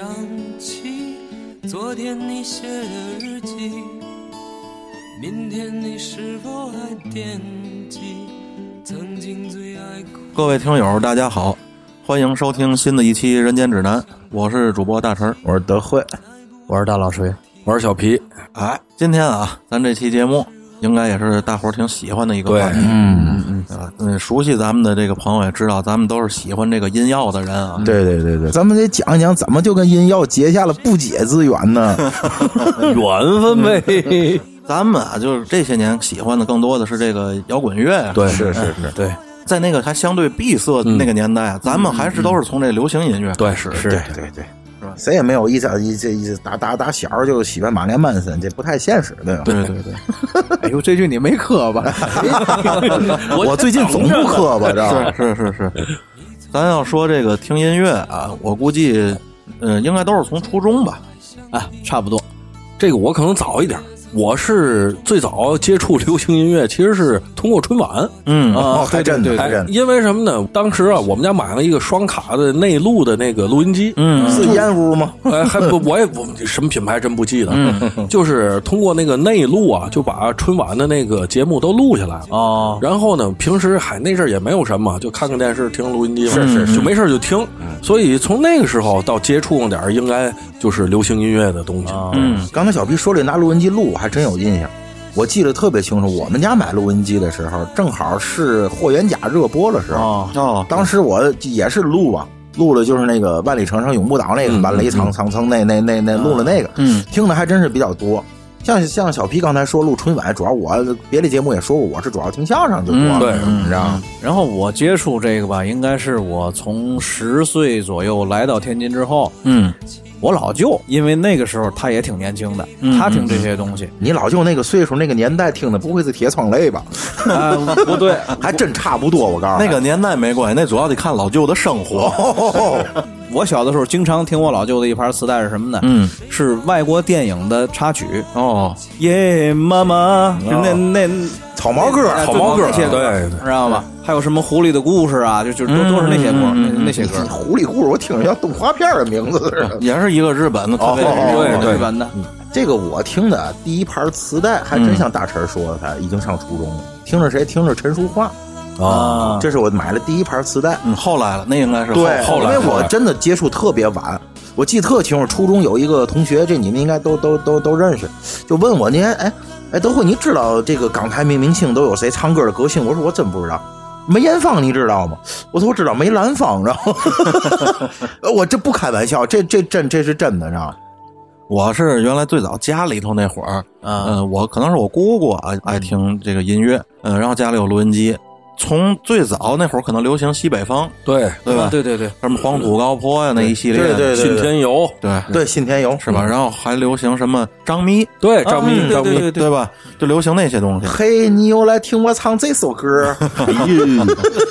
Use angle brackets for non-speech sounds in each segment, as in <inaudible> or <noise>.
想起昨天你写的日记？明天你是否还惦记曾经最爱哭？各位听友，大家好，欢迎收听新的一期《人间指南》，我是主播大陈儿。我是德惠，我是大老锤，我是小皮，哎，今天啊，咱这期节目应该也是大伙儿挺喜欢的一个话题，嗯啊，嗯，熟悉咱们的这个朋友也知道，咱们都是喜欢这个音药的人啊。对对对对，咱们得讲一讲怎么就跟音药结下了不解之缘呢？<laughs> 缘分呗。<laughs> 咱们啊，就是这些年喜欢的更多的是这个摇滚乐啊。对，是是是，对在那个还相对闭塞的那个年代啊，咱们还是都是从这流行音乐。对是是对对对，谁也没有一早一这一打打打小就喜欢马连曼森，这不太现实，对吧？对对对，哎呦，这句你没磕吧？<laughs> 我最近总不磕吧，知道是是是。咱要说这个听音乐啊，我估计，嗯，应该都是从初中吧。啊，差不多。这个我可能早一点。我是最早接触流行音乐，其实是通过春晚。嗯哦，还真对，还哎真，因为什么呢？当时啊，我们家买了一个双卡的内录的那个录音机。嗯是烟屋吗？<laughs> 哎，还不，我也不什么品牌真不记得，嗯 <laughs> 就是通过那个内录啊，就把春晚的那个节目都录下来了。哦，然后呢，平时还那阵儿也没有什么，就看看电视，听录音机，是是是就没事就听。所以从那个时候到接触点儿，应该就是流行音乐的东西。嗯刚才小皮说这拿录音机录，我还真有印象。我记得特别清楚，我们家买录音机的时候，正好是霍元甲热播的时候。哦，哦，当时我也是录啊，录的就是那个万里长城永不倒那个万雷藏藏层那那那那录了那个，嗯听的还真是比较多。像像小皮刚才说录春晚，主要我别的节目也说过，我是主要听相声就多了，嗯对你知道吗？然后我接触这个吧，应该是我从十岁左右来到天津之后，嗯我老舅，因为那个时候他也挺年轻的，嗯他听这些东西，你老舅那个岁数那个年代听的不会是铁窗泪吧？啊，不对，<laughs> 还真差不多，我告诉你。那个年代没关系，那主要得看老舅的生活。我小的时候经常听我老舅的一盘磁带是什么呢？嗯，是外国电影的插曲，哦，耶妈妈，那那草帽歌，哎草帽歌对对知道吗？还有什么狐狸的故事啊，就就都都是那些歌，那那些歌。狐狸故事，我听着像动画片的名字似的。<laughs> 也是一个日本的特别对日本的，这个我听的第一盘磁带，还真像大陈说的，他已经上初中了。听着谁？听着陈淑桦，啊，这是我买的第一盘磁带。嗯，后来了，那应该是后对，后来，因为我真的接触特别晚。我记得特清楚，初中有一个同学，这你们应该都都都都认识，就问我，您哎哎，德惠，你知道这个港台明明星都有谁唱歌的歌星？我说我真不知道。梅艳芳你知道吗？我说我知道梅兰芳，然后 <laughs> 我这不开玩笑，这这真这是真的，知道吗？我是原来最早家里头那会儿，啊嗯、我可能是我姑姑啊爱听这个音乐，嗯、然后家里有录音机。从最早那会儿可能流行西北风，对，对吧？对对对，什么黄土高坡呀那一系列的，对对信天游，对对，信天游是吧？？然后还流行什么张咪，对张咪张咪对对对，对吧？就流行那些东西。嘿，你又来听我唱这首歌？<laughs>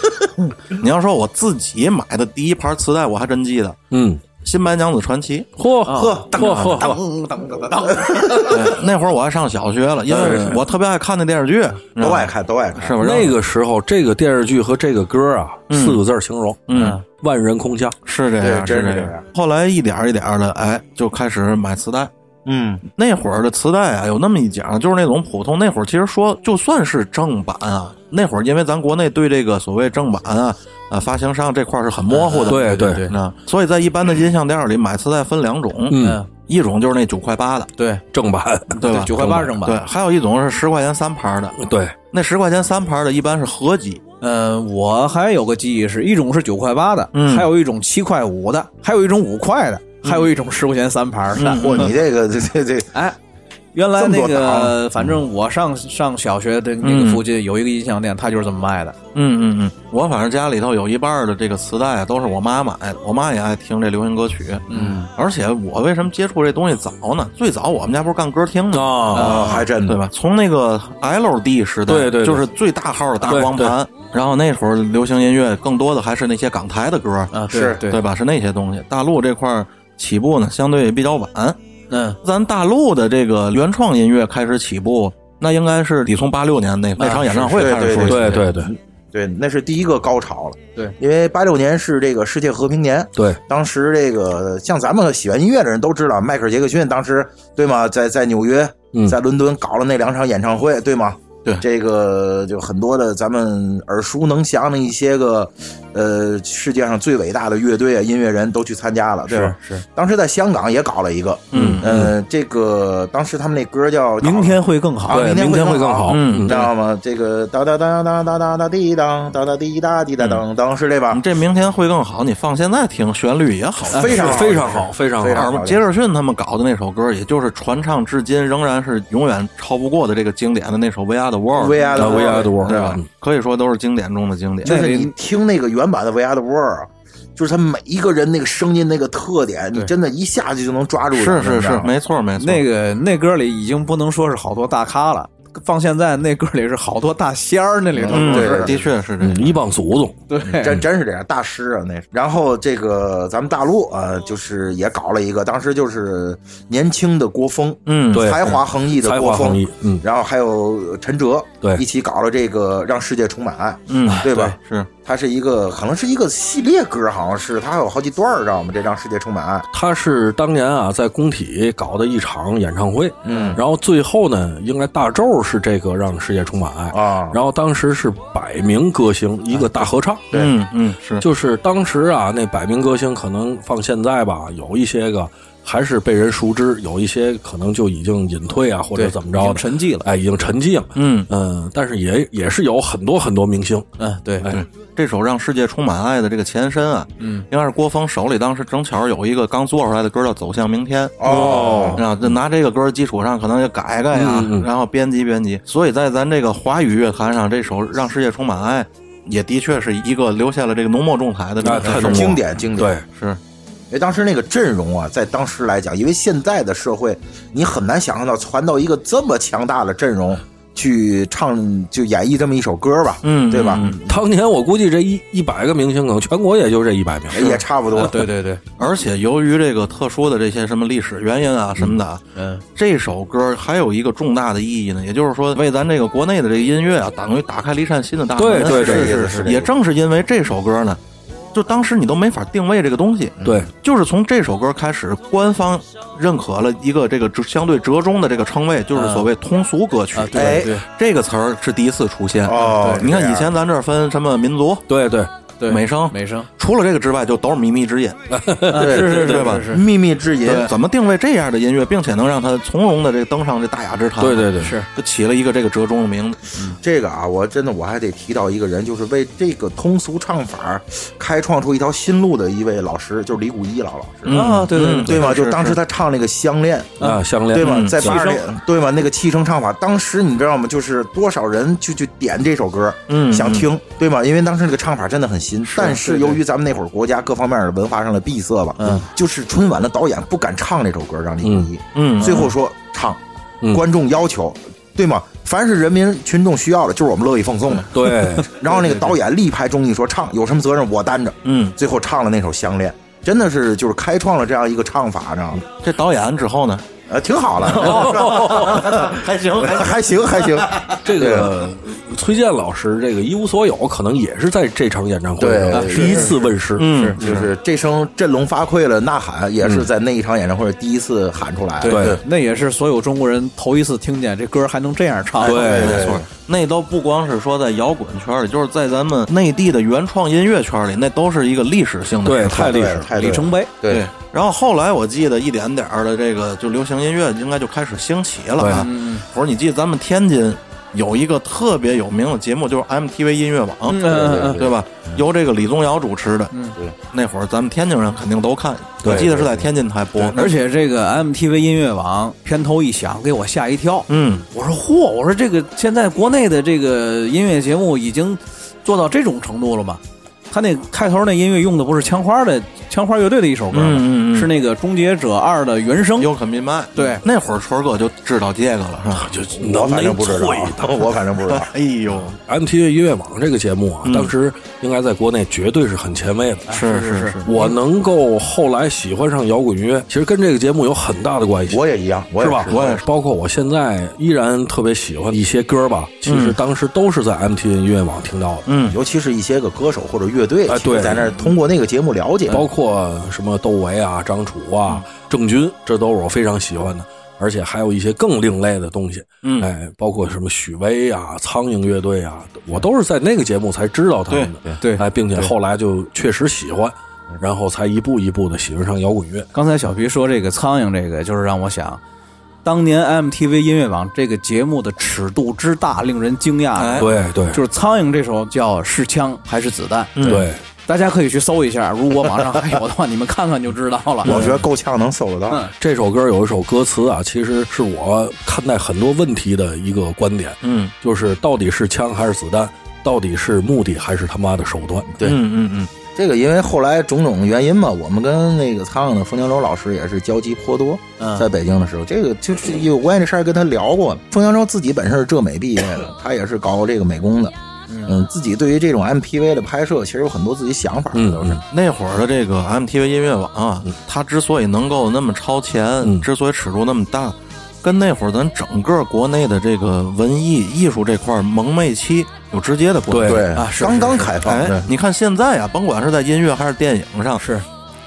<laughs> 你要说我自己买的第一盘磁带，我还真记得《嗯，新白娘子传奇》。嚯呵，嚯嚯嚯，当当当当，对，<laughs> 那会儿我还上小学了，因为我特别爱看那电视剧，都爱看，都爱看。是不是？那个时候这个电视剧和这个歌啊，四个字儿形容，嗯，万人空巷。是这样，是这这样。后来一点一点的，哎，就开始买磁带。嗯，那会儿的磁带啊，有那么一讲，就是那种普通。那会儿其实说，就算是正版啊，那会儿因为咱国内对这个所谓正版啊、啊发行商这块是很模糊的，对对对那所以在一般的音像店里买磁带分两种，嗯，一种就是那九块八的，对。正版，对吧？九块八是正版。对，还有一种是十块钱三盘的，对，那十块钱三盘的一般是合集，呃，我还有个记忆是，一种是九块八的，嗯。还有一种七块五的，还有一种五块的，还有一种十块钱三盘的。嚯，你这个这这这，哎，原来那个，反正我上上小学的那个附近有一个音像店，他就是这么卖的。嗯嗯嗯，我反正家里头有一半的这个磁带啊，都是我妈买的。我妈也爱听这流行歌曲，嗯，而且我为什么接触这东西早呢？最早我们家不是干歌厅吗？啊，啊，还真的对？吧？从那个 LD 时代，对对对就是最大号的大光盘。然后那会儿流行音乐更多的还是那些港台的歌，啊，是对对吧？是那些东西。大陆这块起步呢，相对比较晚。嗯，咱大陆的这个原创音乐开始起步，那应该是得从八六年那那场演唱会开始说起。对对对，对，那是第一个高潮了。对，因为八六年是这个世界和平年，对，当时这个像咱们喜欢音乐的人都知道，迈克尔·杰克逊当时对吗？在在纽约，嗯在伦敦搞了那两场演唱会，对吗？对这个就很多的咱们耳熟能详的一些个，呃，世界上最伟大的乐队啊、音乐人都去参加了，对吧？是是，当时在香港也搞了一个，嗯呃，这个当时他们那歌叫《明天会更好。啊，明明天会更好，嗯你知道吗？这个当当当当当当当滴当当当滴答滴答当当是这吧你？这明天会更好，你放现在听，旋律也好。非常非常好，非常好。非常好杰克逊他们搞的那首歌，也就是传唱至今，仍然是永远超不过的这个经典的那首《We Are the World》。We Are the 啊 We Are the World，World，对吧？嗯可以说都是经典中的经典。就是你听那个原版的《We Are the World》，就是他每一个人那个声音那个特点，你真的一下子就能抓住。是是是，没错没错。那个那歌里已经不能说是好多大咖了，放现在那歌里是好多大仙儿，那里头嗯，对的确是这一帮祖宗，对，真真是这样，大师啊那是。然后这个咱们大陆啊、呃就是也搞了一个，当时就是年轻的郭峰，嗯，对。才华横溢的才郭峰横溢，，嗯，然后还有陈哲，对。一起搞了这个让世界充满爱，嗯，对吧？是，它是一个可能是一个系列歌，好像是它还有好几段儿，知道吗？这让世界充满爱，它是当年啊在工体搞的一场演唱会，嗯。然后最后呢，应该大周是这个让世界充满爱，啊，然后当时是百名歌星一个大合唱，对。嗯嗯是，就是当时啊那百名歌星可能放现在吧，有一些个还是被人熟知，有一些可能就已经隐退啊或者怎么着的，沉寂了哎，已经沉寂了，嗯嗯，但是也也是有很多很多明星，嗯，对，对，这首《让世界充满爱》的这个前身啊，嗯，应该是郭峰手里当时正巧有一个刚做出来的歌叫《走向明天》。哦啊，就拿这个歌基础上，可能就改改呀、然后编辑编辑。所以在咱这个华语乐坛上，这首《让世界充满爱》也的确是一个留下了这个浓墨重彩的这个经典经典。对，是，因为当时那个阵容啊，在当时来讲，因为现在的社会，你很难想象到传到一个这么强大的阵容去唱就演绎这么一首歌吧，嗯对吧？嗯当年我估计这一一百个明星，可能全国也就这一百名。也差不多。对对对，<laughs> 而且由于这个特殊的这些什么历史原因啊什么的啊，嗯，这首歌还有一个重大的意义呢，也就是说为咱这个国内的这个音乐啊，等于打开了一扇新的大门。对对对是是是也正是因为这首歌呢，就当时你都没法定位这个东西，对，就是从这首歌开始，官方认可了一个这个相对折中的这个称谓，就是所谓通俗歌曲。对对。这个词儿是第一次出现。哦你看以前咱这儿分什么民族、对对，对，美声，美声，除了这个之外，就都是靡靡之音。对是是对吧是是秘密之音，<laughs> 怎么定位这样的音乐，并且能让它从容的这个登上这大雅之堂？对对对是就起了一个这个折中的名字。这个啊，我真的我还得提到一个人，就是为这个通俗唱法开创出一条新路的一位老师，就是李谷一老老师，嗯啊，对对吗？是就当时他唱那个《相恋》。啊，相恋对吧？嗯在八十气年，对吧？那个气声唱法，当时你知道吗？就是多少人就就点这首歌，嗯想听，对吗？因为当时这个唱法真的很新，但是由于咱们那会儿国家各方面的文化上的闭塞吧，嗯，就是春晚的导演不敢唱这首歌，让李谷一，嗯，最后说唱，嗯观众要求，对吗？凡是人民群众需要的，就是我们乐意奉送的。对，<laughs> 然后那个导演力排众议说唱，有什么责任我担着。嗯，最后唱了那首《相恋》，真的是就是开创了这样一个唱法，知道吗？这导演之后呢，呃，挺好了，<laughs> 还行，还还行还行。<laughs> 这个崔健老师这个一无所有，可能也是在这场演唱会上对第一次问世。嗯，就是这声振聋发聩的呐喊，也是在那一场演唱会第一次喊出来。对那也是所有中国人头一次听见这歌还能这样唱。对没错。那都不光是说在摇滚圈里，就是在咱们内地的原创音乐圈里，那都是一个历史性的对太历史太对里程碑，对。对，然后后来我记得一点点的这个就流行音乐应该就开始兴起了啊。我说你记得咱们天津有一个特别有名的节目，就是 MTV 音乐网，嗯对,对对吧？由这个李宗尧主持的。嗯对，那会儿咱们天津人肯定都看，我记得是在天津台播。而且这个 MTV 音乐网片头一响，给我吓一跳。嗯，我说嚯，我说这个现在国内的这个音乐节目已经做到这种程度了吗？他那开头那音乐用的不是枪花的枪花乐队的一首歌吗？嗯嗯嗯是那个《终结者二》的原声。有可明白。对那会儿春儿哥就知道这个了，是吧？就我反正不知道 <laughs> 我反正不知道。哎呦，MTV 音乐网这个节目啊，当时应该在国内绝对是很前卫的。是是是，我能够后来喜欢上摇滚乐，其实跟这个节目有很大的关系。我也一样，我也是吧？我也是包括我现在依然特别喜欢一些歌吧，其实当时都是在 MTV 音乐网听到的。嗯，尤其是一些个歌手或者乐队，啊对在那儿通过那个节目了解。包括什么窦唯啊、张楚啊、郑钧，这都是我非常喜欢的。而且还有一些更另类的东西，嗯哎，包括什么许巍啊、苍蝇乐队啊，我都是在那个节目才知道他们的，对哎，并且后来就确实喜欢，然后才一步一步的喜欢上摇滚乐。刚才小皮说这个苍蝇，这个就是让我想，当年 MTV 音乐网这个节目的尺度之大，令人惊讶。哎对对，就是苍蝇这首叫是枪还是子弹？对，大家可以去搜一下，如果网上 <laughs> 还有的话，你们看看就知道了。我觉得够呛能搜得到。这首歌有一首歌词啊，其实是我看待很多问题的一个观点，嗯就是到底是枪还是子弹，到底是目的还是他妈的手段？对嗯嗯嗯，这个因为后来种种原因嘛，我们跟那个苍蝇的冯江洲老师也是交集颇多。嗯在北京的时候，这个就是有关于这事儿跟他聊过。冯江洲自己本身是浙美毕业的，他也是搞这个美工的。嗯，自己对于这种 MTV 的拍摄，其实有很多自己想法，嗯都是。那会儿的这个 MTV 音乐网啊，它之所以能够那么超前，嗯之所以尺度那么大，跟那会儿咱整个国内的这个文艺艺术这块儿蒙昧期有直接的关系。对对啊是刚刚是开放。哎，你看现在啊，甭管是在音乐还是电影上，是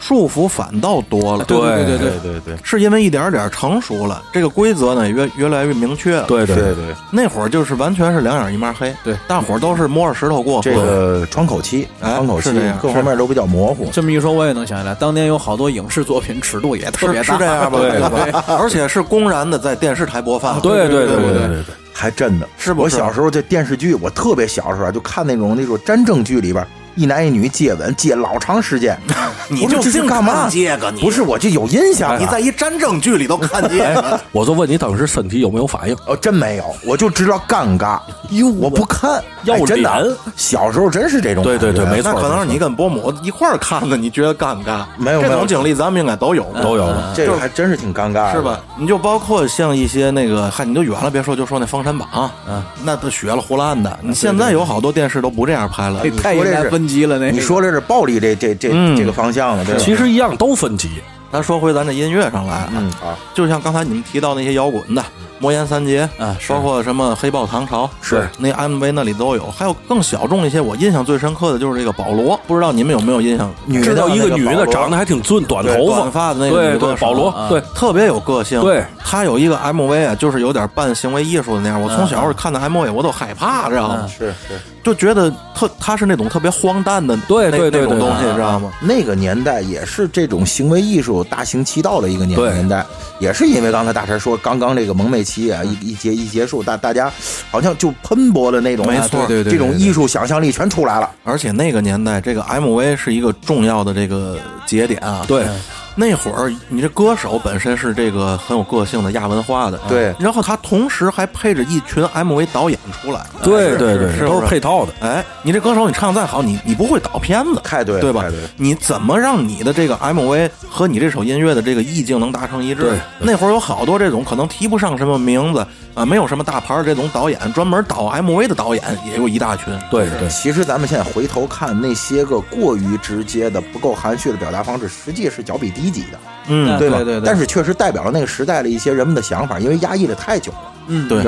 束缚反倒多了。对对对对对对对是因为一点点成熟了，这个规则呢越越来越明确了。对对对对，那会儿就是完全是两眼一抹黑，对，大伙儿都是摸着石头过河。这个窗口期，哎窗口期各方面都比较模糊。这么一说，我也能想起来，当年有好多影视作品尺度也特别大，是是这样吧？<laughs> 对吧？而且是公然的在电视台播放。对对对对对对对，还真的是不是我小时候这电视剧，我特别小时候啊就看那种那种战争剧里边，一男一女接吻接老长时间。<laughs> 你我说这是净干嘛？看这个，你不是，我就有印象啊。你在一战争剧里都看见了。<laughs> 我就问你当时身体有没有反应？哦，真没有，我就知道尴尬。哟，我不看，要哎真的脸。小时候真是这种感觉。对对对没错那可能是你跟伯母一块儿看的，你觉得尴尬？这没有没有种经历咱们应该都有过，都有。这个还真是挺尴尬的，是吧？？你就包括像一些那个，嗨，你都远了别说，就说那《封神榜》，嗯，那都学了胡乱的。你现在有好多电视都不这样拍了这，太应该分级了。那你说这是暴力这这这嗯这个方向了，对吧？其实一样都分级，咱说回咱这音乐上来，嗯啊，就像刚才你们提到那些摇滚的。魔岩三杰啊包括什么黑豹唐朝，是那 MV 那里都有，还有更小众一些。我印象最深刻的就是这个保罗，不知道你们有没有印象？女知道一个女的长得还挺俊，短头发，短发的那个对女的，保罗啊，对特别有个性。对，她有一个 MV 啊，就是有点半行为艺术的那样。我从小看的 MV 我都害怕，知道吗？是是就觉得特他是那种特别荒诞的那对对对对那种东西，对知道吗？那个年代也是这种行为艺术大行其道的一个年对年代，也是因为刚才大陈说，刚刚这个蒙昧期啊一一结一结束，大大家好像就喷薄的那种，没错对对对这种艺术想象力全出来了。而且那个年代，这个 MV 是一个重要的这个节点啊。对，那会儿你这歌手本身是这个很有个性的亚文化的，对然后他同时还配着一群 MV 导演出来，对对对，都是配套的。哎，你这歌手你唱再好，你你不会导片子，太对了对吧？你怎么让你的这个 MV 和你这首音乐的这个意境能达成一致？那会儿有好多这种可能提不上什么名字啊，没有什么大牌儿这种导演，专门导 MV 的导演也有一大群。对对，其实咱们现在回头看那些个过于直接的、不够含蓄的表达方式，实际是脚比低级的，嗯，对吧？对对对但是确实代表了那个时代的一些人们的想法，因为压抑的太久了，嗯，对？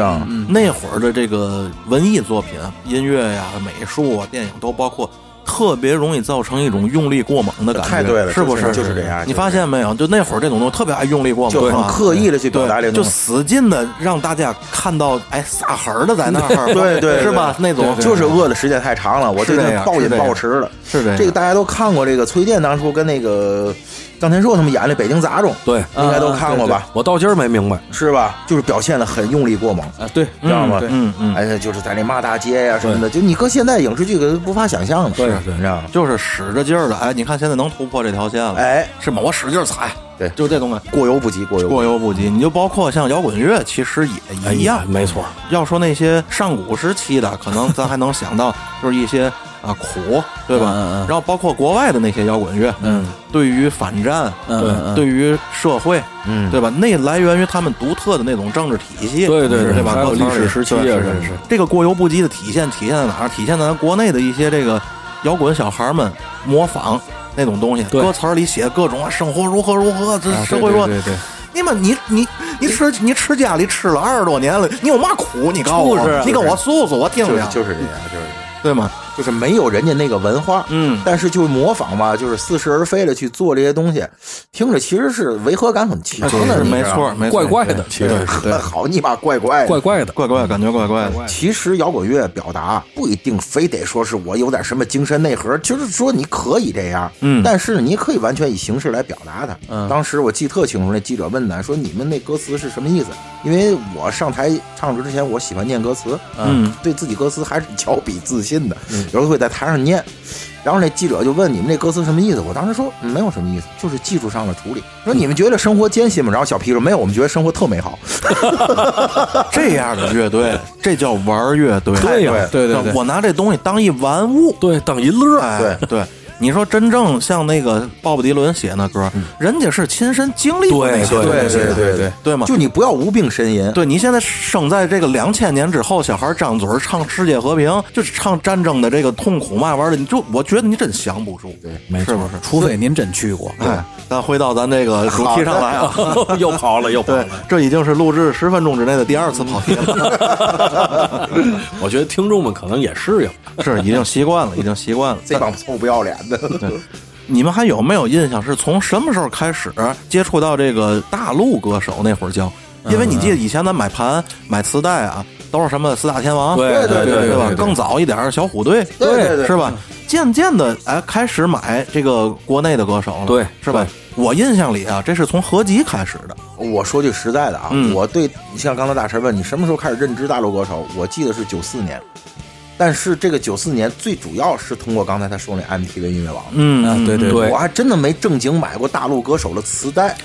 那会儿的这个文艺作品啊，音乐呀、美术啊、电影都包括。特别容易造成一种用力过猛的感觉，太对了是不是就是这样你发现没有？就那会儿这种东西特别爱用力过猛，就很啊刻意的去表达这种，就。使劲的让大家看到，哎，撒狠的在那儿，<laughs> 对对是吧？那种就是饿的时间太长了，我这是这样个暴饮暴食了。是这这个大家都看过，这个崔健当初跟那个张天硕他们演的《北京杂种》，对，应该都看过吧？我到今儿没明白。是吧？就是表现的很用力过猛，啊，对，知道吗？对嗯嗯，哎，就是在那骂大街呀、什么的，就你搁现在影视剧可无法想象的，对是你知道吗？就是使着劲儿的，哎，你看现在能突破这条线了，哎，是吗？我使劲踩，对就这东西过犹不及，过犹不过及。犹不及。你就包括像摇滚乐，其实哎也一样。没错。要说那些上古时期的，可能咱还能想到，就是一些啊苦，对吧？嗯嗯嗯然后包括国外的那些摇滚乐，嗯，对于反战，嗯对于社会，嗯对吧？那来源于他们独特的那种政治体系，对对对吧？还有歌词里历史时期啊是是这个过犹不及的体现体现在哪儿？体现在咱国内的一些这个摇滚小孩们模仿那种东西，歌词里写各种啊，生活如何如何，这啊社会说。对对对，你们，你你你吃你吃家里吃了二十多年了，你有嘛苦？你告诉我，你跟我诉诉，我听就是听，就是这样，就是这样对吗？就是没有人家那个文化，嗯但是就模仿吧，就是似是而非的去做这些东西，听着其实是违和感很强的，是没错，没错，怪怪的，其实 <laughs> 好你妈怪怪的怪怪的。怪怪，感觉怪怪的。其实摇滚乐表达不一定非得说是我有点什么精神内核，就是说你可以这样，嗯但是你可以完全以形式来表达它。嗯当时我记特清楚，那记者问他说：“你们那歌词是什么意思？”因为我上台唱之前，我喜欢念歌词，嗯，对自己歌词还是较比自信的，有时候会在台上念。然后那记者就问你们这歌词什么意思？我当时说、嗯没有什么意思，就是技术上的处理。说你们觉得生活艰辛吗？然后小皮说没有，我们觉得生活特美好。<laughs> 这样的乐队，这叫玩乐队。对呀对对对我拿这东西当一玩物，对，当一乐，哎，对对。你说真正像那个鲍勃迪伦写那歌，人家是亲身经历过那个，对对对对对，对吗？就你不要无病呻吟。对你现在生在这个两千年之后，小孩张嘴唱世界和平，就是唱战争的这个痛苦嘛玩意儿的，你就我觉得你真降不住，对没是不是？除非您真去过，哎，咱回到咱这个主题上来啊，<laughs> 又跑了，又跑对了。，这已经是录制十分钟之内的第二次跑题了，<laughs> 我觉得听众们可能也适应。是已经习惯了，已经习惯了。<laughs> 这帮臭不要脸的，<laughs> 你们还有没有印象？是从什么时候开始接触到这个大陆歌手？那会儿叫，因为你记得以前咱买盘、买磁带啊，都是什么四大天王，对对对对吧？更早一点儿小虎队，对对对是吧？渐渐的，哎，开始买这个国内的歌手了，对是吧？我印象里啊，这是从合集开始的，我说句实在的啊，嗯我对你像刚才大神问你什么时候开始认知大陆歌手，我记得是九四年，但是这个九四年最主要是通过刚才他说那 MTV 音乐网，嗯啊对对对。我还真的没正经买过大陆歌手的磁带，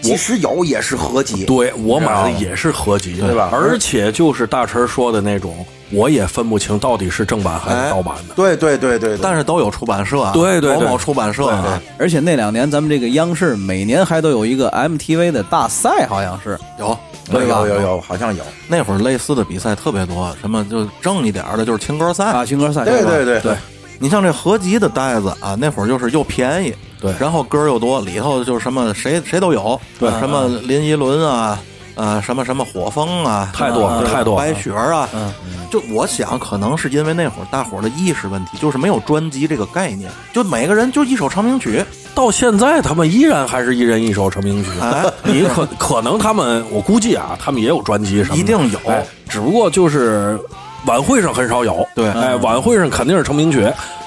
即使有也是合集，对我买的也是合集，对吧？而且就是大陈说的那种，我也分不清到底是正版还是盗版的。对对对对，对但是都有出版社啊，对对对。某某出版社啊，而且那两年咱们这个央视每年还都有一个 MTV 的大赛，好像是。有。有对吧？有有有，好像有，那会儿类似的比赛特别多，什么就正一点儿的，就是情歌赛。啊，情歌赛，对对对对，你像这合集的袋子啊，那会儿就是又便宜，对。然后歌又多，里头就是什么谁谁都有，对。什么林依轮啊，呃，什么什么火风啊，太多了太多了白雪儿啊，嗯，就我想可能是因为那会儿大伙儿的意识问题，就是没有专辑这个概念，就每个人就一首成名曲，到现在他们依然还是一人一首成名曲。哎，<laughs> 你可可能他们，我估计啊，他们也有专辑什么的，一定有。哎只不过就是晚会上很少有。对。哎，晚会上肯定是成名曲，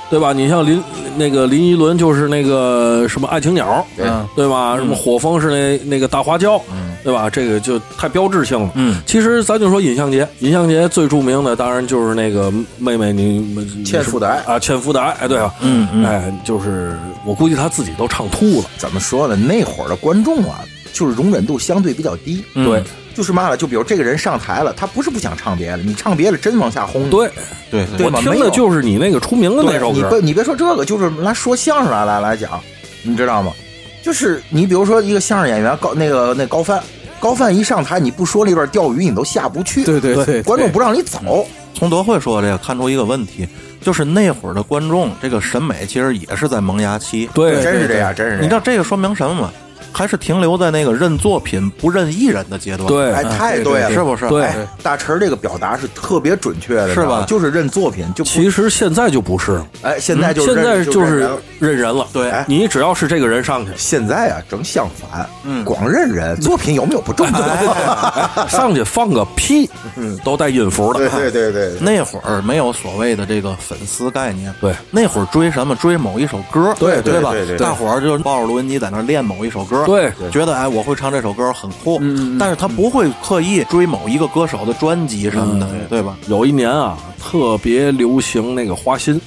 对吧？你像林那个林依轮就是那个什么爱情鸟，对。吧？什么火风是那那个大花椒，对吧？这个就太标志性了。嗯，其实咱就说尹相杰，尹相杰最著名的当然就是那个妹妹你，你纤夫的爱啊，纤夫的爱，哎，对吧？嗯嗯哎，就是我估计他自己都唱吐了。怎么说呢？那会儿的观众啊，就是容忍度相对比较低，嗯对就是嘛了，就比如这个人上台了，他不是不想唱别的，你唱别的真往下轰，对，对对我听吧没有的就是你那个出名的那首歌。你别你别说这个，就是来说相声来来来讲，你知道吗？就是你比如说一个相声演员高那个那高范，高范一上台，你不说那段钓鱼，你都下不去，对对对，观众不让你走，从德惠说这个看出一个问题，就是那会儿的观众这个审美其实也是在萌芽期，对，真是这样，真是。你知道这个说明什么吗？还是停留在那个认作品不认艺人的阶段。对哎，太对了，是不是？对。哎，大陈这个表达是特别准确的，是吧？就是认作品，就其实现在就不是。了，哎，现在就现在就就是认认人了。对。哎。你只要是这个人上去，现在啊，正相反，嗯。光认人，作品有没有不重要。上去放个屁，嗯。都带音符的。对对对对，那会儿没有所谓的这个粉丝概念，对。那会儿追什么？追某一首歌，对对对吧？对对对。大伙儿就抱着录音机在那练某一首歌，对。觉得哎我会唱这首歌很酷，但是他不会刻意追某一个歌手的专辑什么的，对吧？有一年啊，特别流行那个花心，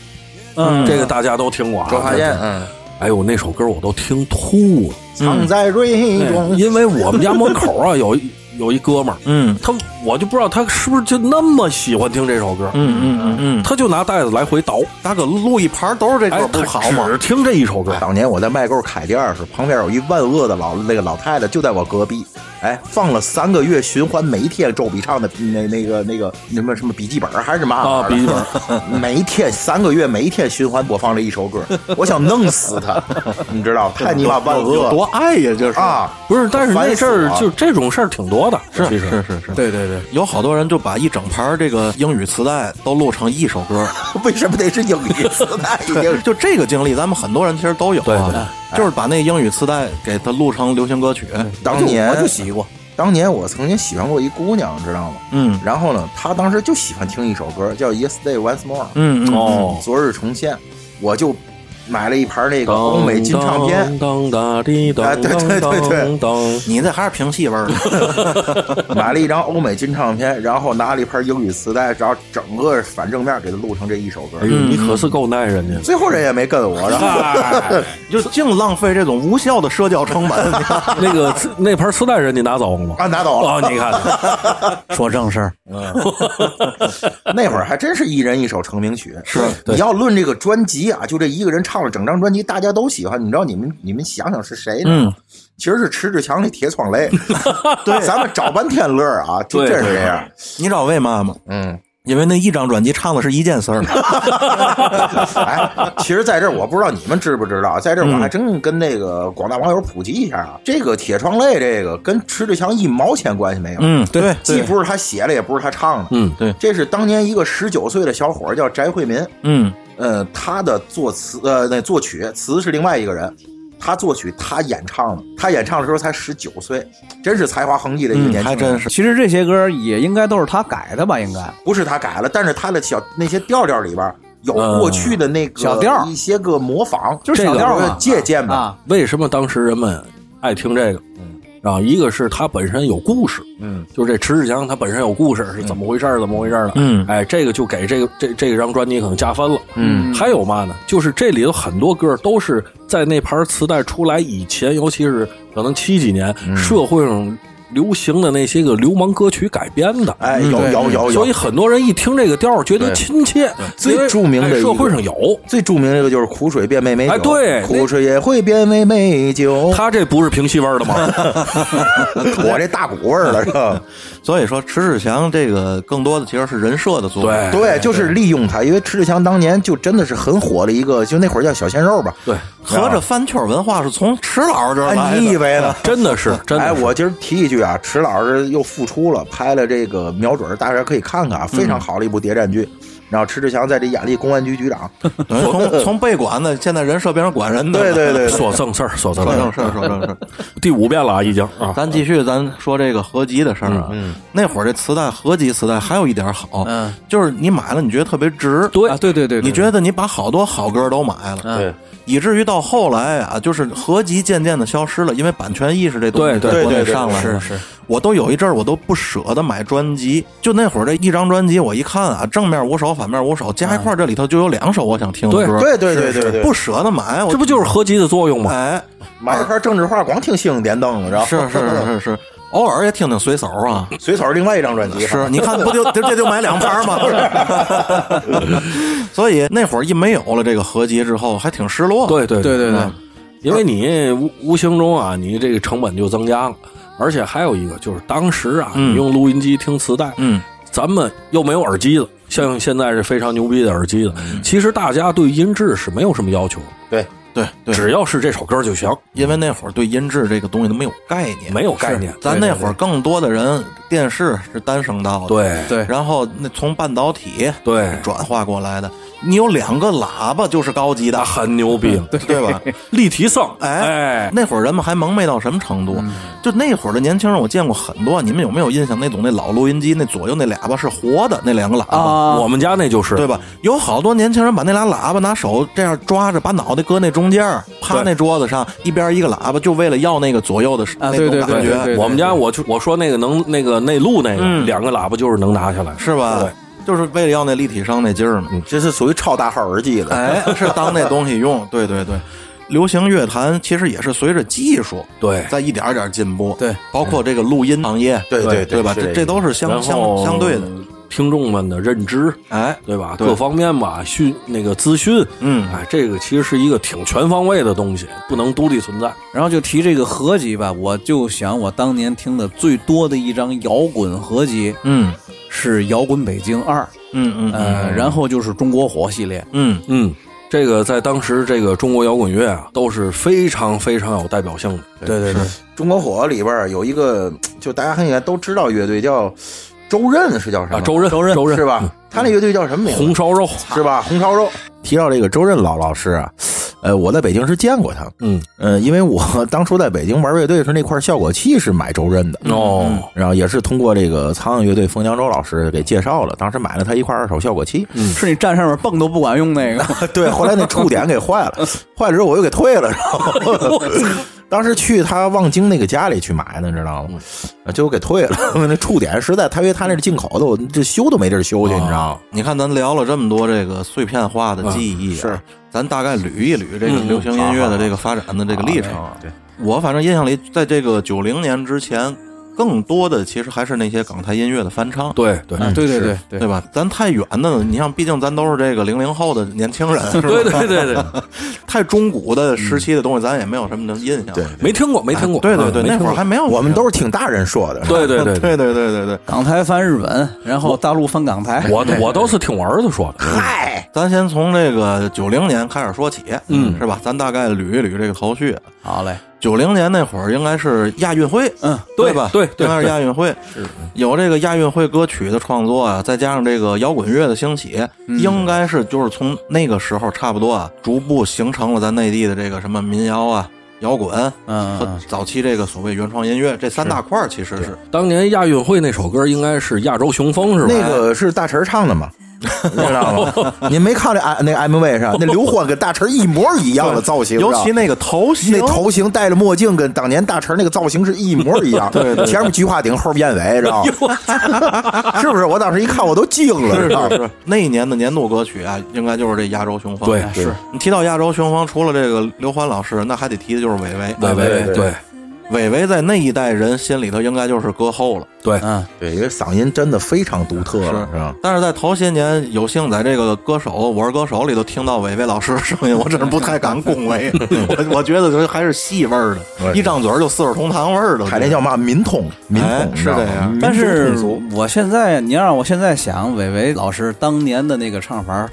嗯。这个大家都听过啊。周华健，嗯，哎呦，那首歌我都听吐了。藏在蕊中，因为我们家门口啊有一有一哥们儿，嗯。他我就不知道他是不是就那么喜欢听这首歌，嗯嗯嗯嗯，他就拿袋子来回倒，大哥录一盘都是这哎歌，，不他好吗？只听这一首歌，当年我在麦购开店时，旁边有一万恶的老那个老太太，就在我隔壁，哎，放了三个月循环，每天周笔畅的那那个那个什么什么笔记本还是什么啊？笔记本，<laughs> 每天三个月，每一天循环播放这一首歌，我想弄死他，<laughs> 你知道，太你妈万恶。有多爱呀，这是。啊！不是，但是那阵烦死了儿就这种事儿挺多的，是其实。是是是，对对对，有好多人就把一整盘这个英语磁带都录成一首歌，<laughs> 为什么得是英语磁带？就这个经历，咱们很多人其实都有对对啊，就是把那英语磁带给它录成流行歌曲。当年我就洗过，当年我曾经喜欢过一姑娘，知道吗？嗯然后呢，她当时就喜欢听一首歌，叫《Yesterday Once More》。嗯嗯哦，昨日重现，我就买了一盘那个欧美金唱片，当当滴当哎对对对对，你那还是平戏味儿的。<laughs> 买了一张欧美金唱片，然后拿了一盘英语磁带，然后整个反正面给他录成这一首歌哎。呦，你可是够耐人家。最后人也没跟我，然后就净浪费这种无效的社交成本。<laughs> 那个那盘磁带人家拿走了吗？啊拿走了。哦，你看，<laughs> 说正事儿，那会儿还真是一人一首成名曲。是你要论这个专辑啊，就这一个人唱了整张专辑，大家都喜欢。你知道你们你们想想是谁呢？嗯其实是迟志强的《铁窗泪》。对，咱们找半天乐啊，就对真是这样。你知道为嘛吗？嗯。因为那一张专辑唱的是一件事儿。<laughs> 哎，其实在这儿我不知道你们知不知道，在这儿我还真跟那个广大网友普及一下啊，这个《铁窗泪》这个跟迟志强一毛钱关系没有，嗯，对，对既不是他写的，也不是他唱的，嗯，对，这是当年一个十九岁的小伙儿叫翟惠民，嗯呃，他的作词呃那作曲词是另外一个人。他作曲，他演唱的。他演唱的时候才十九岁，真是才华横溢的一个嗯，年轻人。还真是。其实这些歌也应该都是他改的吧？应该不是他改了，但是他的小那些调调里边有嗯过去的那个小调一些个模仿，就是小调嘛借鉴吧。啊，为什么当时人们爱听这个？啊，一个是他本身有故事，嗯，就是这迟志强他本身有故事，是怎么回事儿？怎么回事儿的？嗯哎，这个就给这个这这张专辑可能加分了。嗯，还有嘛呢？就是这里头很多歌都是在那盘磁带出来以前，尤其是可能七几年，嗯社会上流行的那些个流氓歌曲改编的。哎，有有有有，所以很多人一听这个调儿觉得亲切，最著名的一个哎社会上有。最著名的一个就是苦水变美美酒，哎对苦水也会变为美酒。他这不是平西味儿的吗？<laughs> 我这大鼓味儿了，是吧？<laughs> 所以说，迟志强这个更多的其实是人设的作用。对对，就是利用他，因为迟志强当年就真的是很火的一个，就那会儿叫小鲜肉吧。对，合着饭圈文化是从迟老师这儿来哎，的。你以为呢？真的是真的哎，我今儿提一句啊，迟老师又复出了，拍了这个《瞄准》，大家可以看看啊，非常好的一部谍战剧。然后迟志强在这演了公安局局长，<laughs> 从从被管的，现在人设变成管人的。对对对，说正事儿，说正说正事儿，说正事儿。<laughs> 第五遍了啊，已经啊。咱继续，咱说这个合集的事儿啊。嗯那会儿这磁带合集磁带还有一点好，嗯，就是你买了，你觉得特别值。对啊，对对对，你觉得你把好多好歌都买了，嗯对以至于到后来啊，就是合集渐渐的消失了，因为版权意识这东西对在国内对上来了。是是我都有一阵儿我都不舍得买专辑，就那会儿这一张专辑，我一看啊，正面五首，反面五首，加一块儿这里头就有两首我想听的歌，对对对对对，不舍得买，这不就是合集的作用吗？哎，买一盘政治画，光听星星点灯了，知道吗？是是是是是，偶尔也听听随手啊。<laughs> 随手另外一张专辑。是，你看不就这这就买两盘吗？<laughs> <laughs> 所以那会儿一没有了这个合集之后，还挺失落。对对对对对嗯，因为你无无形中啊，你这个成本就增加了，而且还有一个就是当时啊，嗯。你用录音机听磁带，嗯，咱们又没有耳机子，像现在是非常牛逼的耳机子，嗯。其实大家对音质是没有什么要求，对，对对，只要是这首歌就行，因为那会儿对音质这个东西都没有概念，没有概念。咱那会儿更多的人电视是单声道的，对。对。然后那从半导体对，转化过来的，你有两个喇叭就是高级的，很牛逼，对对吧？<laughs> 立体声，哎哎，那会儿人们还蒙昧到什么程度？就那会儿的年轻人，我见过很多。你们有没有印象？那种那老录音机那左右那喇叭是活的，那两个喇叭，啊，我们家那就是对吧？有好多年轻人把那俩喇叭拿手这样抓着，把脑袋搁那中间儿，趴那桌子上，一边一个喇叭，就为了要那个左右的那啊对对种感觉，我们家我就我说那个能那个内录那个、嗯两个喇叭就是能拿下来，是吧对？就是为了要那立体声那劲儿嘛。这是属于超大号耳机的。哎，<laughs> 是当那东西用，对对对。流行乐坛其实也是随着技术对，在一点儿点进步，对，包括这个录音行业，对对对吧？这这都是相相相对的，听众们的认知，哎，对吧？对各方面吧，讯那个资讯，嗯哎，这个其实是一个挺全方位的东西，不能独立存在。然后就提这个合集吧，我就想我当年听的最多的一张摇滚合集嗯是《摇滚北京二》，嗯嗯呃，然后就是中国火系列，嗯嗯，这个在当时这个中国摇滚乐啊，都是非常非常有代表性的。对对对，中国火里边有一个，就大家应该都知道乐队叫周任，是叫什么？啊，周任，周任周任是吧？他那乐队叫什么名字？红烧肉，是吧？红烧肉。提到这个周任老老师啊，呃，我在北京是见过他，嗯，呃，因为我 <laughs> 当初在北京玩乐队时，那块效果器是买周任的，哦，然后也是通过这个苍蝇乐队冯江洲老师给介绍了，当时买了他一块二手效果器，是你站上面蹦都不管用那个，<laughs> 对，后来那触点给坏了，<laughs> 坏了之后我又给退了，然后当时去他望京那个家里去买的，你知道吗？结果给退了，<laughs> 那触点实在，他因为他那是进口的，我这修都没地儿修去，你知道吗？你看，咱聊了这么多这个碎片化的记忆、啊，是，咱大概捋一捋这个流行音乐的这个发展的这个历程。对，我反正印象里，在这个九零年之前，更多的其实还是那些港台音乐的翻唱。对对啊对对对对对吧？咱太远的，你像，毕竟咱都是这个零零后的年轻人，<laughs> 是吧对对对对，<laughs> 太中古的时期的东西，咱也没有什么的印象。对没听过，没听过。对对对，那会儿还没有，我们都是听大人说的，对对对对 <laughs> 对对对对。港台翻日本，然后大陆翻港台，我我都是听我儿子说的。嗨，咱先从这个九零年开始说起，嗯是吧？咱大概捋一捋这个头绪。好嘞，九零年那会儿应该是亚运会，嗯，对吧？对对应该是亚运会，是。有这个亚运会歌曲的创作啊，再加上这个摇滚乐的兴起，应该是就是从那个时候差不多啊，逐步形成了咱内地的这个什么民谣啊、摇滚嗯和早期这个所谓原创音乐这三大块儿，其实是。当年亚运会那首歌应该是《亚洲雄风》是吧？那个是大陈唱的嘛？<laughs> 你知道吗？<laughs> 您没看那 M 那个 MV 上，那刘欢跟大陈一模一样的造型，尤其那个头型，那头型戴着墨镜，跟当年大陈那个造型是一模一样。<laughs> 对对前面菊花顶，后边燕尾，知道吗？是不是？我当时一看，我都惊了，是知道吗是是，那一年的年度歌曲啊，应该就是这亚洲雄风。对哎是你提到亚洲雄风，除了这个刘欢老师，那还得提的就是韦唯。韦唯对对韦唯在那一代人心里头应该就是歌后了。对，嗯，对，因为嗓音真的非常独特了，是吧？但是在头些年，有幸在这个歌手《我是歌手》里头听到韦唯老师的声音，我真是不太敢恭维。<laughs> 我我觉得这还是戏味儿的，一张嘴儿就四世同堂味儿的。还那叫嘛民通，民哎通是这样但是我现在，你要让我现在想，韦唯老师当年的那个唱法，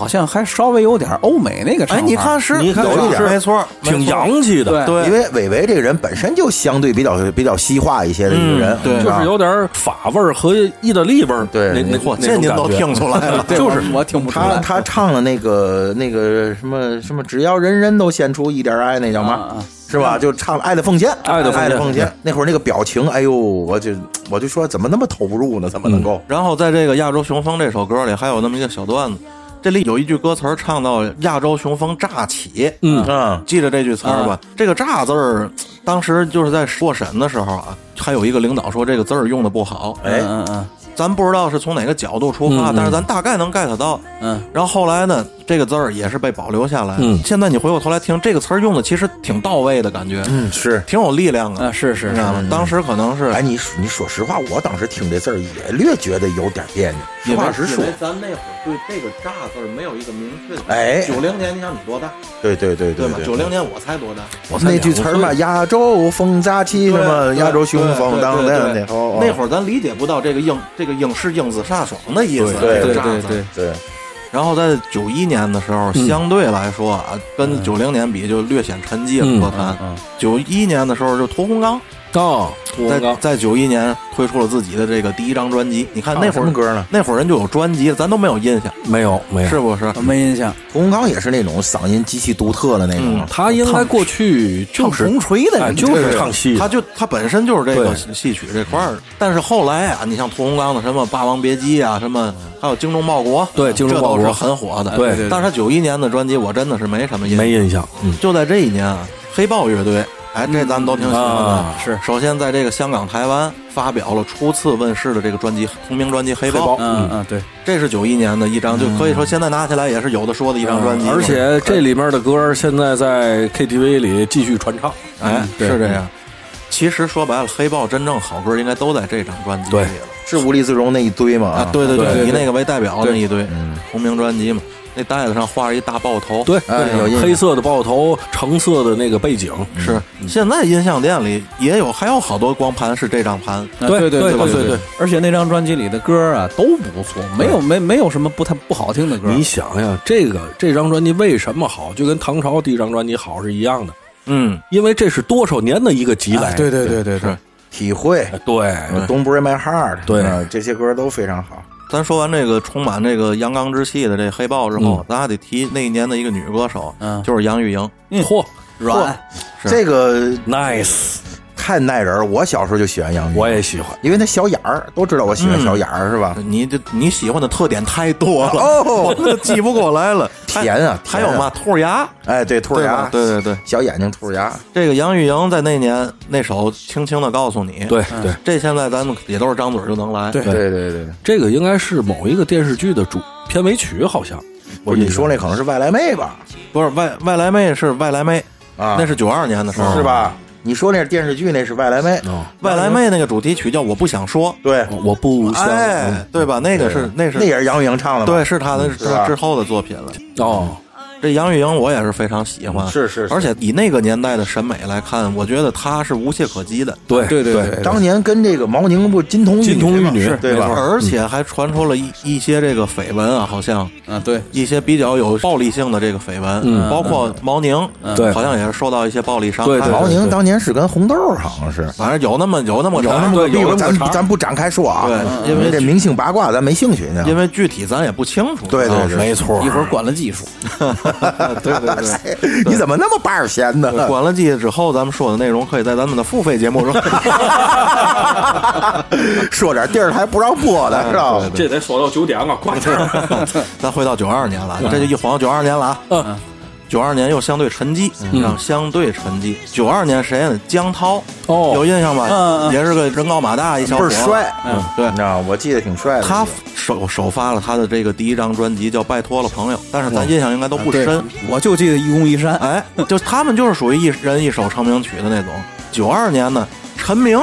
好像还稍微有点欧美那个唱哎，你看是，你看有有一点没错，挺。洋气的，对对因为韦唯这个人本身就相对比较比较西化一些的一个人，嗯对就是有点法味儿和意大利味儿。对那那嚯，这您都听出来了。<laughs> 对就是我 <laughs> 我听不出他来。他唱了那个那个什么什么，只要人人都献出一点爱，那叫嘛？是吧？就唱《爱的奉献》，爱的奉献爱的奉献。那会儿那个表情，哎呦，我就我就说怎么那么投入呢？怎么能够？然后在这个《亚洲雄风》这首歌里，还有那么一个小段子，这里有一句歌词儿唱到“亚洲雄风乍起”，嗯嗯，记着这句词儿吧。这个“乍”字儿，当时就是在过审的时候啊，还有一个领导说这个字儿用的不好。哎嗯嗯咱不知道是从哪个角度出发，但是咱大概能 get 到。嗯然后后来呢，这个字儿也是被保留下来。嗯现在你回过头来听，这个词儿用的其实挺到位的感觉，嗯，是。挺有力量嗯，的。啊是是是你知道吗？当时可能是哎，你说你说实话，我当时听这字儿也略觉得有点别扭。实话实说，咱那会儿对这个“炸”字儿没有一个明确的。哎九零年，你想你多大？对对对对吧？对，九零年我才多大？我才那句词儿嘛，亚洲风乍起，什么亚洲雄风对当当对对对那会儿咱理解不到这个英这个英是英姿飒爽的意思，对这个对对对对，然后在九一年的时候，嗯。相对来说啊，跟九零年比就略显沉寂嗯。了。歌坛嗯。九一年的时候，就屠洪刚啊，屠洪在刚在九一年推出了自己的这个第一张专辑。你看那会儿唱什么歌呢？那会儿人就有专辑，咱都没有印象，没有没有，是不是？嗯，没印象。屠洪刚也是那种嗓音极其独特的那种嗯，他应该过去就是红锤的就是唱戏，他就他本身就是这个戏曲这块儿的，但是后来啊，你像屠洪刚的什么《霸王别姬》啊，什么还有《精忠报国》，对精忠报国这都是很火的。对对但是他九一年的专辑我真的是没什么印象。没印象。嗯，就在这一年啊，黑豹乐队哎，这咱们都挺喜欢的。啊是首先在这个香港、台湾发表了初次问世的这个专辑同名专辑《黑豹》，嗯嗯，对，这是九一年的一张，就可以说现在拿起来也是有的说的一张专辑。而且这里面的歌现在在 KTV 里继续传唱。哎，是这样。其实说白了，黑豹真正好歌应该都在这张专辑里了。是无地自容那一堆嘛？啊，对对对对以那个为代表的那一堆嗯同名专辑嘛，那袋子上画着一大爆头。对，哎有印象黑色的爆头，橙色的那个背景，是现在音像店里也有，还有好多光盘是这张盘。对啊对对对对对对而且那张专辑里的歌啊都不错，没有没没有什么不太不好听的歌。你想想，这个这张专辑为什么好？就跟唐朝第一张专辑好是一样的，嗯，因为这是多少年的一个积累。哎对对对对对，体会哎对，，Don't Break My Heart，对啊这些歌都非常好。咱说完这个充满这个阳刚之气的这黑豹之后，咱还得提那一年的一个女歌手，嗯就是杨钰莹。嚯软是这个，nice，太耐人儿。我小时候就喜欢杨钰，我也喜欢。因为那小眼儿，都知道我喜欢小眼儿是吧？你这你喜欢的特点太多了，<laughs> 哦记不过来了。还甜啊甜啊还有嘛兔牙，哎，对，兔牙，对对对，小眼睛兔牙，这个杨钰莹在那年那首《轻轻的告诉你》，对对，这现在咱们也都是张嘴就能来。对对对对。这个应该是某一个电视剧的主片尾曲，好像。不是你说那可能是外来妹吧？不是外外来妹是外来妹，啊，那是九二年的时候，是？吧？你说那是电视剧，那是外来妹。哦，外来妹那个主题曲叫《我不想说对，我不》，想。哎，对吧？那个是那是那也是杨钰莹唱的？对，是她的之后的作品了。哦，这杨钰莹我也是非常喜欢，是是是而且以那个年代的审美来看，我觉得她是无懈可击的。对对对对对当年跟这个毛宁不金童玉金童玉女嘛对吧？而且还传出了一一些这个绯闻啊，好像啊对，一些比较有暴力性的这个绯闻，嗯包括毛宁，对好像也是受到一些暴力伤害。对对毛宁当年是跟红豆儿好像是。反正有那么有那么有那长么有那么长咱咱不展开说啊，对因为这明星八卦咱没兴趣呢。因为具体咱也不清楚。对对对没错一会儿关了技术，<laughs> 对 <laughs> 对对。<laughs> 你怎么那么八十闲呢？关了机之后，咱们说的内容可以在咱们的付费节目中。<laughs> 说点电视台不让播的是吧？这得说到九点了，快点！咱回到九二年了，这就一晃九二年了啊。嗯九二年又相对沉寂，让相对沉寂。九二年谁呢？江涛，哦有印象吧？嗯嗯也是个人高马大一小伙，倍儿帅，嗯，对你。知道吗？我记得挺帅的。他首首发了他的这个第一张专辑叫《拜托了朋友》，但是咱印象应该都不深。我就记得一公一山，哎，就他们就是属于一人一首成名曲的那种。九二年呢，陈明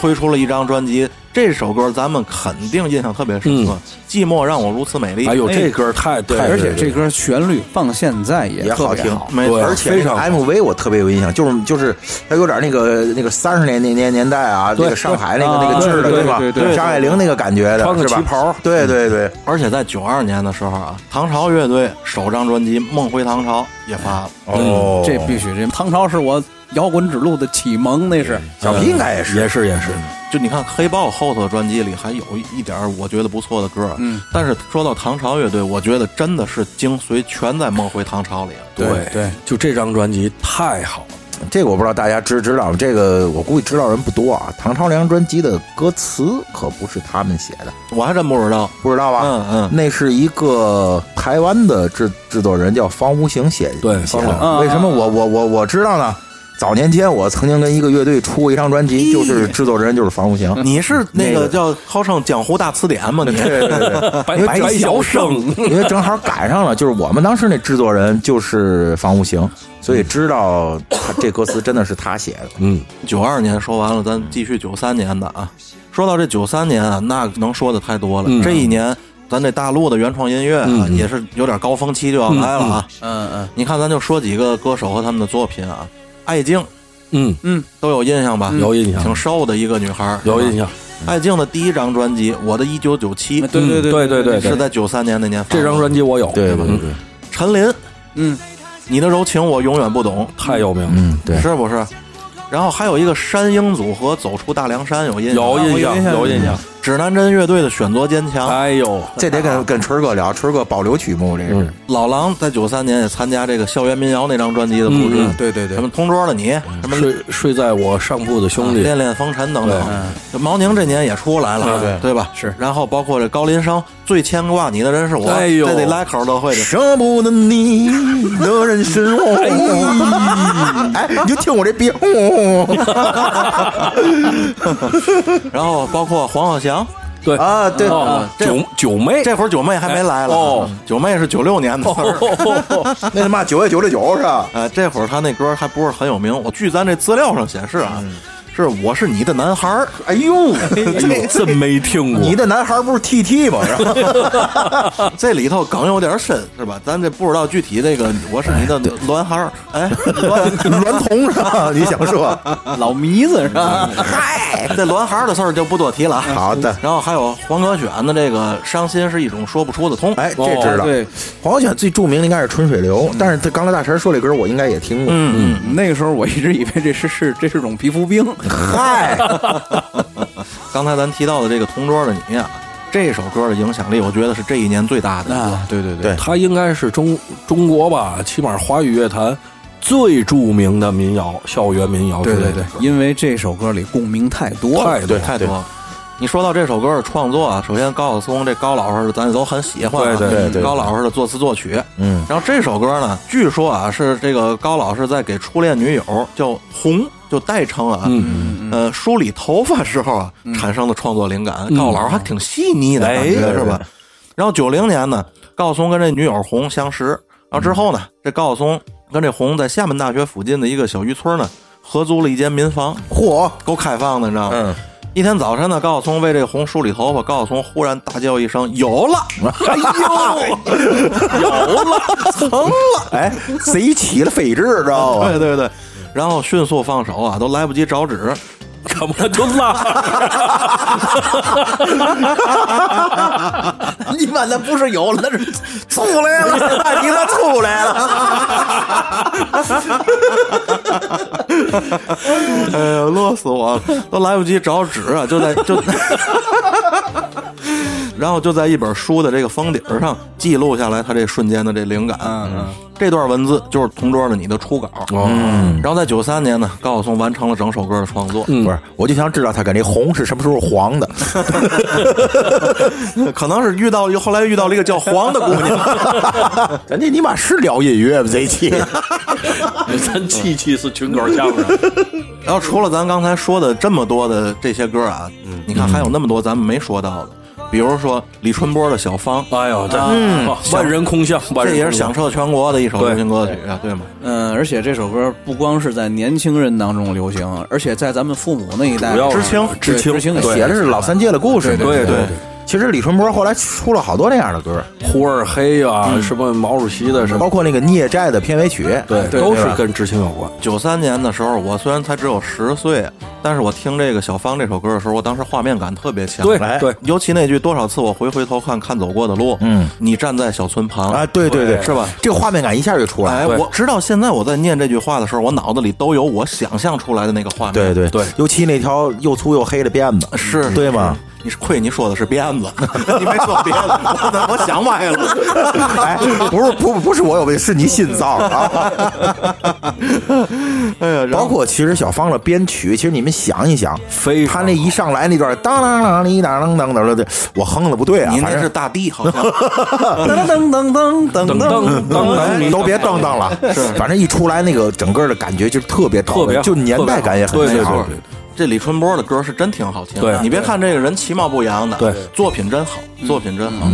推出了一张专辑，这首歌咱们肯定印象特别深刻，嗯。寂寞让我如此美丽》。哎呦，这歌太对，而且这歌旋律放现在也也好听而且 MV 我特别有印象，就是就是它有点那个那个三十年年年年代啊，那个上海那个那个劲儿的，对吧？对对对。张爱玲那个感觉的，穿个是吧？旗袍。对对对，而且在九二年的时候啊，唐朝乐队首张专辑《梦回唐朝》也发了。哦，这必须这唐朝是我摇滚之路的启蒙，那是小皮应该也是也是也是，就你看黑豹后头的专辑里还有一点儿我觉得不错的歌，嗯，但是说到唐朝乐队，我觉得真的是精髓全在《梦回唐朝》里了。对对，就这张专辑太好了。这个我不知道大家知知道吗？这个我估计知道人不多啊。唐朝那张专辑的歌词可不是他们写的，我还真不知道。不知道吧？嗯嗯，那是一个台湾的制制作人叫方无形写对写的。无为什么我我我我知道呢？早年间我曾经跟一个乐队出过一张专辑，就是制作人就是房无行。你是那那个个叫号称江湖大词典吗？你对对对，白小生，因为正好赶上了，就是我们当时那制作人就是房无行，所以知道他这歌词真的是他写的。嗯，九二年说完了，咱继续九三年的啊。说到这九三年啊，那能说的太多了。嗯这一年，咱这大陆的原创音乐啊，也是有点高峰期就要来了啊。嗯嗯你看，咱就说几个歌手和他们的作品啊，艾静。嗯，嗯，都有印象吧？有印象。挺瘦的一个女孩儿，有印。象。艾静的第一张专辑《我的一九九七》对对对对对对是在九三年那年发。这张专辑我有，嗯对对。对，陈琳，嗯，你的柔情我永远不懂，太有名。了，嗯对，是不是？然后还有一个山鹰组合《走出大凉山》，有印象，有印象。有印象。指南针乐队的选择坚强，哎呦，这得跟跟春儿哥聊，春儿哥保留曲目这是。老狼在九三年也参加这个校园民谣那张专辑的录制，嗯。对对对。什么同桌的你，什么睡睡在我上铺的兄弟，恋恋风尘等等。这毛宁这年也出来了，对。对吧？是。然后包括这高林生，最牵挂你的人是我，哎呦。这得来口都会的。舍不得你的人是我。<laughs> <laughs> 哎，你就听我这鼻，<laughs> 然后包括黄浩翔，对。啊，对，哦九九妹，这会儿九妹还没来了，哦，九妹是九六年的。<laughs> 那他妈九月九六九是吧？呃，这会儿他那歌还不是很有名，我据咱这资料上显示啊，是我是你的男孩儿。哎呦，哎呦，真没听过。你的男孩不是 T T 吗？是吧？<laughs> 这里头梗有点深，是吧？咱这不知道具体这个我是你的卵孩儿，哎，<laughs> 卵娈童是吧？<laughs> 你想说？老迷子是吧？嗨，这卵孩儿的事儿就不多提了啊。好的。然后还有黄格选的这个“伤心是一种说不出的痛”，哎，这知道。对，黄格选最著名的应该是《春水流》，但是他刚才大神说这歌，我应该也听过。嗯嗯，那个时候我一直以为这是是这是种皮肤病，嗨，<laughs> 刚才咱提到的这个《同桌的你》啊，这首歌的影响力，我觉得是这一年最大的。啊，对对对它应该是中中国吧，起码华语乐坛最著名的民谣，校园民谣之对对对类的歌，因为这首歌里共鸣太多了，太多太多了。你说到这首歌的创作啊，首先高晓松这高老师咱都很喜欢啊，对对对高老师的作词作曲。嗯，然后这首歌呢，据说啊是这个高老师在给初恋女友叫红，就代称啊，嗯，呃梳理头发时候啊产生的创作灵感。高老师还挺细腻的哎感觉对是吧？然后九零年呢，高晓松跟这女友红相识，然后之后呢，这高晓松跟这红在厦门大学附近的一个小渔村呢，合租了一间民房，嚯，够开放的，你知道吗？嗯，一天早晨呢，高晓松为这个红梳理头发，高晓松忽然大叫一声：“有了！” <laughs> 哎呦，<laughs> 有了，成了！哎，贼起了飞智，知道吧？对对对，然后迅速放手啊，都来不及找纸。怎么就拉？<laughs> 你妈那不是有了，那是出来了，你那出来了。哎呀，乐死我了，都来不及找纸啊，就在就，<laughs> 然后就在一本书的这个封底上记录下来他这瞬间的这灵感。嗯嗯，这段文字就是《同桌的你》的初稿。嗯，然后在九三年呢，高晓松完成了整首歌的创作。不是，我就想知道他跟这红是什么时候黄的。<laughs> 可能是遇到后来遇到了一个叫黄的姑娘。<laughs> 咱这尼玛是聊音乐吗？这一期 <laughs> 咱七期是群口相声，然后除了咱刚才说的这么多的这些歌啊，你看还有那么多咱们没说到的，比如说李春波的《小芳》，哎呦，这万人空巷，万这也是响彻全国的一首流行歌曲啊，对吗？嗯，而且这首歌不光是在年轻人当中流行，而且在咱们父母那一代知青。知青知青写的是老三届的故事。对。对对，其实李春波后来出了好多那样的歌，呼儿黑啊，什么毛主席的什么，包括那个《孽债》的片尾曲。对，都是跟知青有关。九三年的时候，我虽然才只有十岁，但是我听这个小芳这首歌的时候，我当时画面感特别强。对对，尤其那句“多少次我回回头看看走过的路”，嗯，你站在小村旁哎，对对对，是吧？这个画面感一下就出来哎，我直到现在我在念这句话的时候，我脑子里都有我想象出来的那个画面。对对对尤其那条又粗又黑的辫子，是对吗？你是亏你说的是鞭子，你没说别的，我我想歪了。<laughs> 哎，不是不不是我有问题，是你心脏啊！<laughs> 哎呀，包括其实小芳的编曲，其实你们想一想，非他那一上来那段当当当哩当当当当的，我哼的不对啊，您是大地，好像 <laughs> 噔噔噔噔噔噔噔噔噔，都别噔噔了，反正一出来那个整个的感觉就特别特别就年代感也很美好对对对对。这李春波的歌是真挺好听的。对你别看这个人其貌不扬的，对作品真好，作品真好。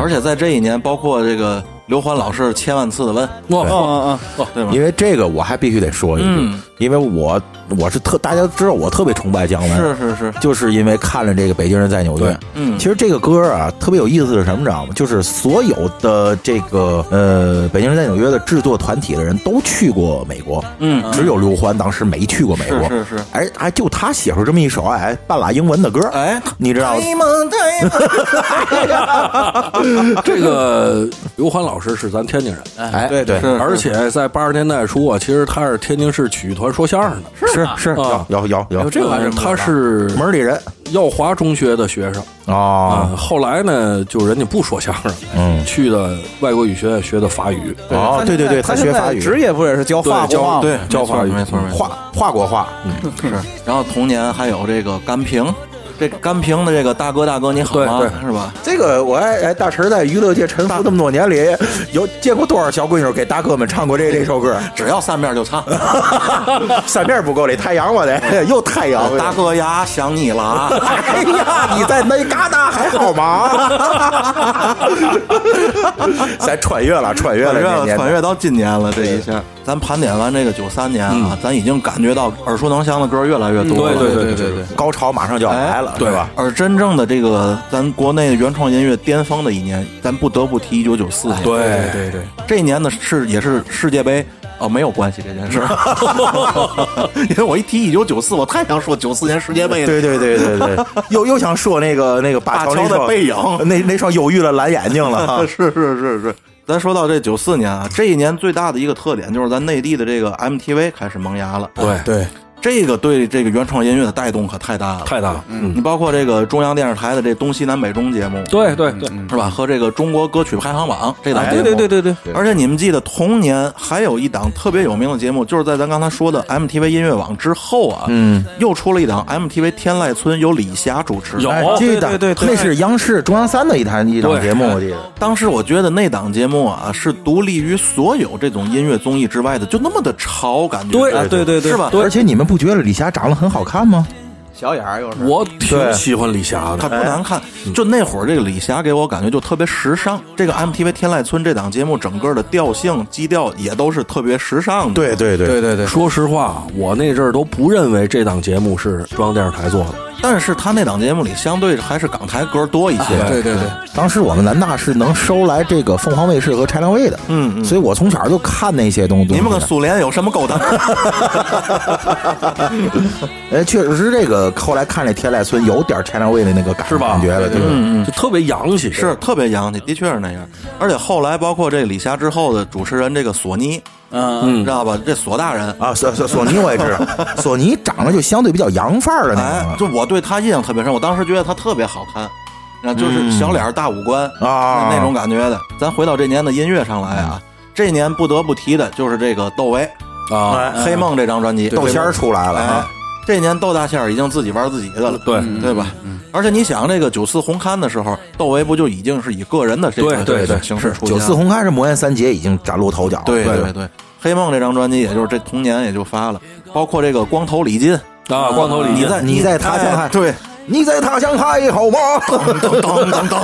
而且在这一年，包括这个刘欢老师千万次的问，哇嗯嗯对吗？因为这个我还必须得说一句，嗯因为我我是特大家都知道我特别崇拜姜文，是是是，就是因为看了这个《北京人在纽约》。嗯。其实这个歌啊，特别有意思是什么，知道吗？就是所有的这个呃《北京人在纽约》的制作团体的人都去过美国，嗯，只有刘欢当时没去过美国。是是是。哎，还就他写出这么一首哎半拉英文的歌，哎，你知道吗？<laughs> 这个刘欢老师是咱天津人，哎，对对而且在八十年代初啊，其实他是天津市曲艺团说相声的，是是啊有有有有。有这玩意儿他是门里人，耀华中学的学生。哦。啊。后来呢，就人家不说相声，嗯。去的外国语学院学的法语。哦，对对对，他现在学法语，职业不也是教法对教国话吗？对，教法语。没错没错，画画国画，嗯是。<laughs> 然后同年还有这个甘平，这甘平的这个大哥大哥你好吗？对是吧？这个我哎哎，大陈在娱乐界沉浮这么多年里，有见过多少小闺女给大哥们唱过这这首歌？只要三面就唱。<laughs> 三面不够，得太阳我得 <laughs> 又太阳。大哥呀，想你了啊！哎呀，你在那旮瘩还好吗？<laughs> 咱穿越了，穿越了，穿越了，年年穿越到今年了，这一下，咱盘点完这个九三年啊，咱已经感觉到耳熟能详的歌越来越多了。对对对对对，高潮马上就要来了，对吧？而真正的这个咱国内原创音乐巅峰的一年，咱不得不提一九九四年。对对对，这一年呢是也是世界杯。哦，没有关系这件事儿，<laughs> 因为我一提一九九四，我太想说九四年世界杯了。对对对对对，又又想说那个那个巴乔的背影那那双忧郁的蓝眼睛了哈。是是是是。咱说到这九四年啊，这一年最大的一个特点就是咱内地的这个 MTV 开始萌芽了。对对，这个对这个原创音乐的带动可太大了。太大了。你嗯，包括这个中央电视台的这东西南北中节目，对对对，是吧？和这个中国歌曲排行榜这档节目，对对对对对，而且你们记得同年还有一档特别有名的节目，就是在咱刚才说的 MTV 音乐网之后啊，嗯，又出了一档 MTV 天籁村，由李霞主持。有哎记得对对对对那是央视中央三的一台一档节目，我记得。当时我觉得那档节目啊，是独立于所有这种音乐综艺之外的，就那么的潮，感觉对啊对对对是吧？而且你们不觉得李霞长得很好看吗？小眼儿又是我挺喜欢李霞的，她。不难看，就那会儿这个李霞给我感觉就特别时尚。这个 MTV 天籁村这档节目整个的调性、基调也都是特别时尚的。对对对对对对，说实话，我那阵儿都不认为这档节目是中央电视台做的。但是他那档节目里相对还是港台歌多一些。对对对，当时我们南大是能收来这个凤凰卫视和柴亮卫的，嗯嗯所以我从小就看那些东西。你们跟苏联有什么勾当？<laughs> 哎，确实是这个。后来看这天籁村有点柴亮卫的那个感是吧感觉了，对吧？嗯就特别洋气。是特别洋气，的确是那样。而且后来包括这李霞之后的主持人这个索尼，嗯，知道吧？这索大人，啊，索索索尼我也知道，<laughs> 索尼长得就相对比较洋范儿的那哎，种就我对他印象特别深，我当时觉得他特别好看，啊，就是小脸儿大五官啊，那种感觉的。咱回到这年的音乐上来啊，这年不得不提的就是这个窦唯啊，《黑梦》这张专辑，窦仙儿出来了哎啊，，这年窦大仙儿已经自己玩自己的了，对对吧？而且你想，这个九四红勘的时候，窦唯不就已经是以个人的这个对对对形式出现了？九四红勘是魔岩三杰已经崭露头角了，对对对。对，黑梦这张专辑，也就是这同年也就发了，包括这个光头李金，啊，光头李金。你在你在他乡还哎对，你在他乡还好吗？噔噔噔噔，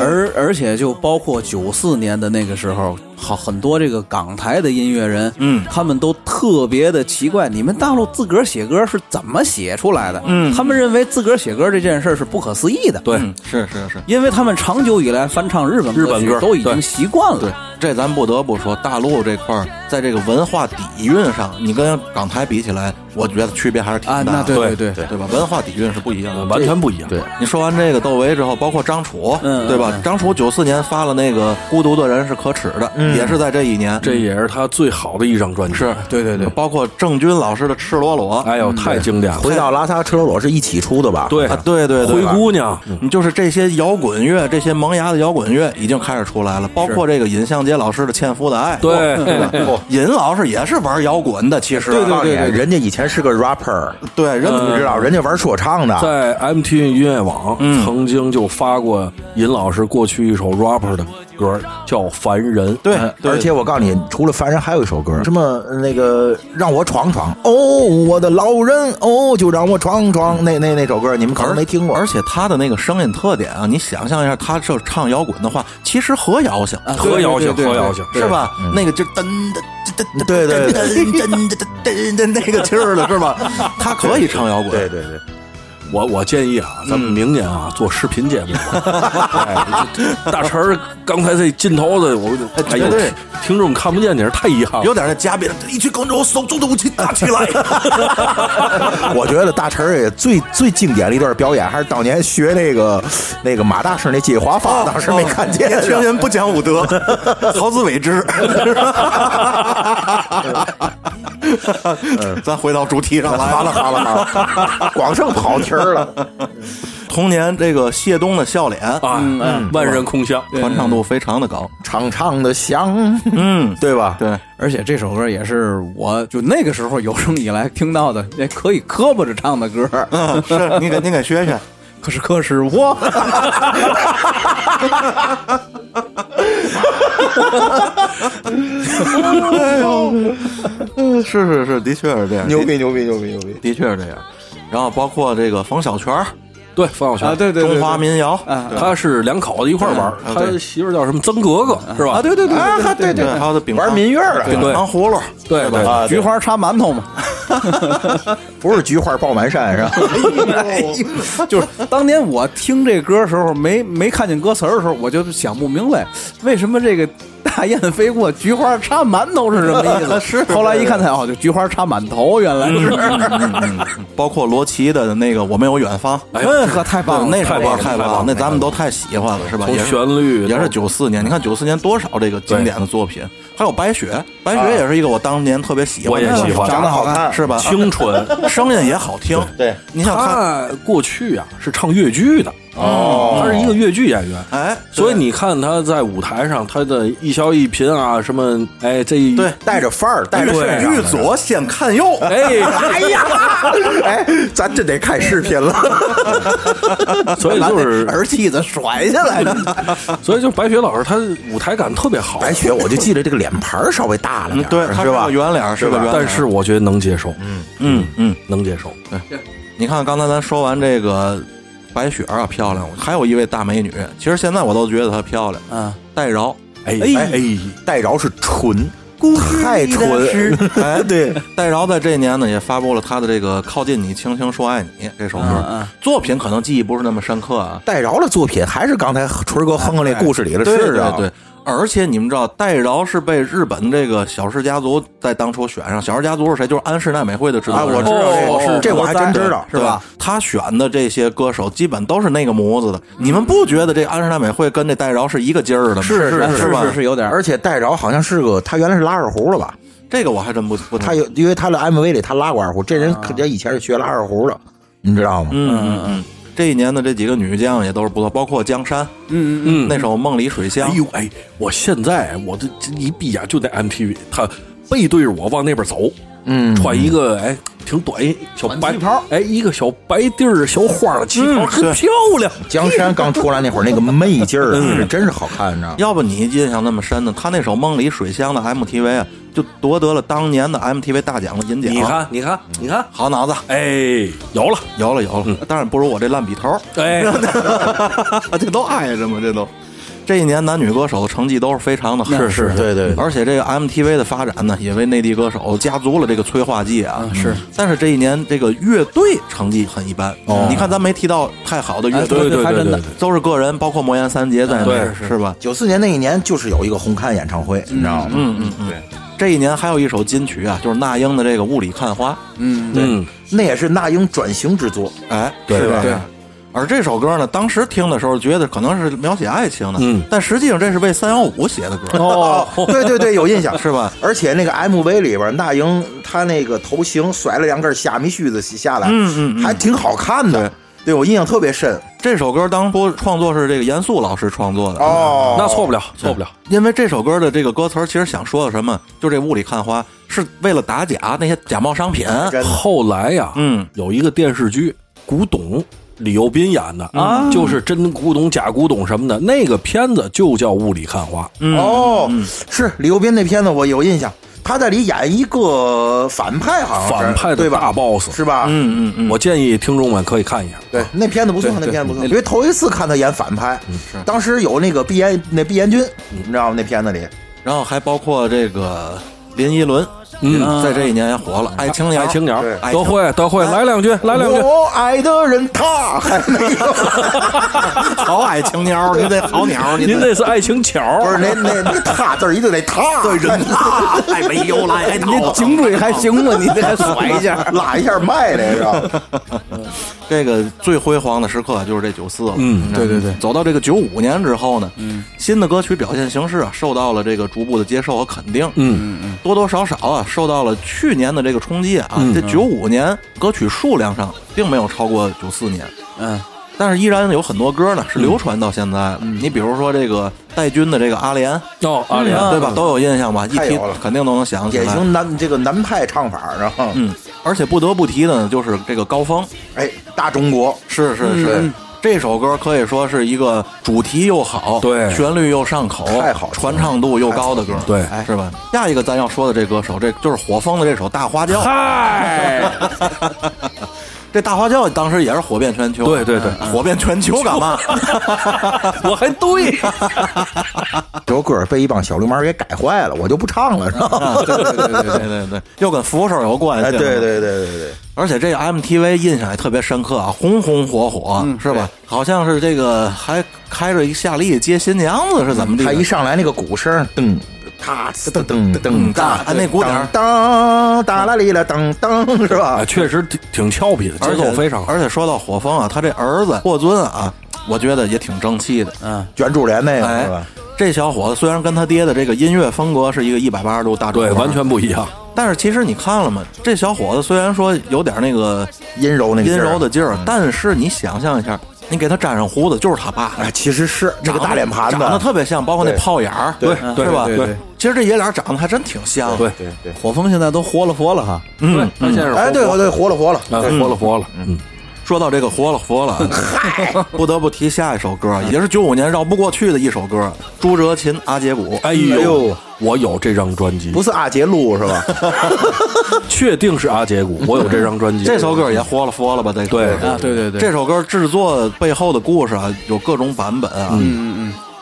而而且就包括九四年的那个时候，好很多这个港台的音乐人，嗯。他们都特别的奇怪，你们大陆自个儿写歌是怎么写出来的？嗯。他们认为自个儿写歌这件事儿是不可思议的，对，嗯。是是是，因为他们长久以来翻唱日本日本歌都已经习惯了。对，这咱不得不说，大陆这块儿在这个文化底蕴上，你跟港台比起来，我觉得区别还是挺大啊，的，那对对对。对，吧？文化底蕴是不一样的，完全不一样。对，你说完这个窦唯之后，包括张楚，嗯对吧？嗯张楚九四年发了那个《孤独的人是可耻的》，也是在这一年。这也是他最好的一张专辑。是，对对对。包括郑钧老师的《赤裸裸》，哎呦，太经典了。回到拉萨赤裸裸是一起出的吧？对。啊，对对对，灰姑娘，你就是这些摇滚乐，这些萌芽的摇滚乐已经开始出来了，包括这个尹相杰老师的《纤夫的爱》，对？尹 <laughs> 老师也是玩摇滚的，其实。对对对，人家以前是个 rapper，对人你知道，人家玩说唱的，在 MTV 音乐网嗯。曾经就发过尹老师过去一首 rapper 的歌，叫《凡人》。对而且我告诉你，除了凡人，还有一首歌，什么呃那个让我闯闯，哦，我的老人，哦，就让我闯闯，那那那首歌你们可能没听过，而且他的那个声音特点啊，你想象一下，他这唱摇滚的话，其实和摇性，啊何摇性，对对对何摇性，是吧？那个就噔噔噔噔对对对噔噔噔噔噔那个劲儿了，是吧？他可以唱摇滚，对对对，我我建议啊，咱们明年啊做视频节目。哎这大陈儿刚才这劲头子，我哎呦听众看不见你是太遗憾了。有点那嘉宾，一群观众手中的武器打起来。<laughs> 我觉得大陈儿也最最经典的一段表演，还是当年学那个那个马大师那接华发，当时没看见。年轻人不讲武德，<laughs> 好自为之。<laughs> 咱回到主题上来好了好了好了，光剩跑题儿了。<laughs> 童年这个谢东的笑脸，啊，嗯万人空巷。传唱度非常的高。唱唱的响，嗯，对吧？对，而且这首歌也是我就那个时候有生以来听到的那可以磕巴着唱的歌。嗯，是你给你给学学。<laughs> 可是可是我，<laughs> 哎呦，嗯，是是是，的确是这样，牛逼牛逼牛逼牛逼！的确是这样。然后包括这个冯小泉儿，对，冯小泉啊，对对对，中华民谣，啊他是两口子一块儿玩他媳妇叫什么曾格格是吧？啊，对对对啊，对对对，还有这饼玩民乐了，饼糖葫芦，对对。啊，菊花插馒头嘛，<laughs> 不是菊花爆满山是吧？<laughs> 就是当年我听这歌的时候，没没看见歌词儿的时候，我就想不明白为什么这个大雁飞过，菊花插馒头是什么意思？<laughs> 是后来一看才哦，就菊花插满头，原来是。包括罗琦的那个《我没有远方》，哎嗯，呵，太棒了，那首歌太棒那咱们都太喜欢了，是吧？旋律也是到九四年，你看九四年多少这个经典的作品，还有白雪，白雪也是一个我当年特别喜欢的，我也喜欢。长得好看。是吧？清纯。<laughs> 声音也好听，对，你想看，他过去啊是唱越剧的，哦他是一个越剧演员。哎，所以你看他在舞台上，他的一消一颦啊，什么，哎，这一对带着范儿，带着对身上欲左先看右，哎，哎呀，<laughs> 哎，咱真得看视频了。<laughs> 所以就是，耳机子甩下来的。<laughs> 所以就白雪老师，他舞台感特别好。白雪，我就记得这个脸盘儿稍微大了点，对，他是吧个？圆脸，是吧，但是我觉得能接受，嗯嗯嗯，能接受。对你看刚才咱说完这个白雪啊漂亮，还有一位大美女，其实现在我都觉得她漂亮，嗯，戴娆，哎哎哎，戴娆是纯，太纯，<laughs> 哎，对，戴娆在这一年呢也发布了她的这个《靠近你，轻轻说爱你》这首歌，嗯嗯作品可能记忆不是那么深刻啊，戴娆的作品还是刚才春哥哼的那故事里的对是啊，对对。而且你们知道，戴娆是被日本这个小氏家族在当初选上。小氏家族是谁？就是安室奈美惠的制作啊，人。我知道这哦个，这我还真知道，是吧？？他选的这些歌手基本都是那个模子的。你们不觉得这安室奈美惠跟这戴娆是一个劲儿的吗？是是是吧？是是有点而且戴娆好像是个，他原来是拉二胡的吧？这个我还真不不他有，因为他的 MV 里他拉过二胡，这人可能以前是学拉二胡的，你知道吗？嗯嗯嗯。这一年的这几个女将也都是不错，包括江山嗯嗯嗯，那首《梦里水乡哎》。呦哎，我现在我这这一闭眼就在 MTV，他背对着我往那边走，嗯，穿一个哎挺短小白旗袍哎一个小白地儿小花的旗袍，很漂亮。江山刚出来那会儿那个媚劲儿，是真是好看，你知道吗？要不你印象那么深呢？他那首《梦里水乡》的 MTV 啊，就夺得了当年的 MTV 大奖的银奖。你，看，你看，你看，好脑子，哎，有了，有了有了，当然不如我这烂笔头，哎，<laughs> 这都挨着吗？这都。这一年男女歌手的成绩都是非常的好，是是对对，而且这个 MTV 的发展呢，也为内地歌手加足了这个催化剂啊。是，但是这一年这个乐队成绩很一般。哦。你看咱没提到太好的乐哎队，对对还真的对对。对，都是个人，包括魔岩三杰在内，对。是吧？九四年那一年就是有一个红磡演唱会，你知道吗？嗯嗯嗯，这一年还有一首金曲啊，就是那英的这个《雾里看花》。嗯，对，那也是那英转型之作，哎，对。是吧？对而这首歌呢，当时听的时候觉得可能是描写爱情的，嗯但实际上这是为三幺五写的歌，哦，<laughs> 对对对，有印象。是吧？<laughs> 而且那个 MV 里边，那英她那个头型甩了两根虾米须子下来，嗯嗯嗯还挺好看的。对我印象特别深。这首歌当初创作是这个严肃老师创作的，哦，那错不了，错不了。因为这首歌的这个歌词其实想说的什么，就这雾里看花是为了打假那些假冒商品，后来呀，嗯，有一个电视剧《古董》，李幼斌演的啊就是真古董、假古董什么的，那个片子就叫《雾里看花》。嗯哦，是李幼斌那片子我有印象，他在里演一个反派，好像是反派的对吧？大 boss 是吧？嗯嗯嗯，我建议听众们可以看一下。对，那片子不错，那片子不错。因为头一次看他演反派，当时有那个毕彦那毕彦君，你知道吗？那片子里然后还包括这个林依轮，嗯在这一年也火了，爱情鸟，爱情鸟对，爱情德惠，德惠，来两句，来两句。我爱的人他还没有，好爱情鸟，您这好鸟，您这是爱情巧，不是那那那他字一定得他，对人他还没有来，还你颈椎还行吗？你这还甩一下，拉一下脉这是吧？<laughs> 这个最辉煌的时刻就是这九四了。嗯对对对。走到这个九五年之后呢，嗯，新的歌曲表现形式啊，受到了这个逐步的接受和肯定。嗯嗯，多多少少啊，受到了去年的这个冲击啊。嗯这九五年歌曲数量上并没有超过九四年，嗯，但是依然有很多歌呢是流传到现在的。你比如说这个戴军的这个《阿莲》，哦，阿莲，对吧？都有印象吧？一提太有了肯定都能想起来。典型南这个南派唱法，然后嗯，而且不得不提的呢，就是这个高峰，哎，大中国是是是，这首歌可以说是一个主题又好，对旋律又上口，太好传唱度又高的歌，对是吧？下一个咱要说的这歌手，这就是火风的这首《大花轿》。嗨，<laughs> 这大花轿当时也是火遍全球，对对对火遍全球 <laughs> 干嘛？我还对，<laughs> 这首歌被一帮小流氓给改坏了，我就不唱了，是吧？对对对对对对对，<laughs> 又跟扶手有关系，哎，对对对对对对，而且这个 MTV 印象也特别深刻啊，红红火火，是吧？好像是这个还开着一夏利接新娘子是怎么的？他一上来那个鼓声，噔。哒噔噔噔哒，哎那鼓点儿当哒啦哩啦噔噔，是吧，？确实挺挺俏皮的，节奏非常好。而且说到火风啊，他这儿子霍尊啊，我觉得也挺争气的。嗯，卷珠帘那个是吧？，这小伙子虽然跟他爹的这个音乐风格是一个一百八十度大转对，完全不一样。但是其实你看了吗？这小伙子虽然说有点那个阴柔那个阴柔的劲儿，但是你想象一下，你给他粘上胡子，就是他爸。哎，其实是这个大脸盘子，长得特别像，包括那泡眼儿，对是吧？对其实这爷俩长得还真挺像。对，对对。火风现在都活了佛了哈，嗯，他现在是哎，对活对，活了活了，啊，活了活了，嗯，说到这个活了活了，<laughs> 不得不提下一首歌，也是九五年绕不过去的一首歌，朱哲琴《阿杰鼓》。哎哎呦。呦，我有这张专辑，不是阿杰录是吧？<laughs> 确定是阿杰鼓，我有这张专辑。这首歌也活了活了吧？对啊，对对对，这首歌制作背后的故事啊，有各种版本啊。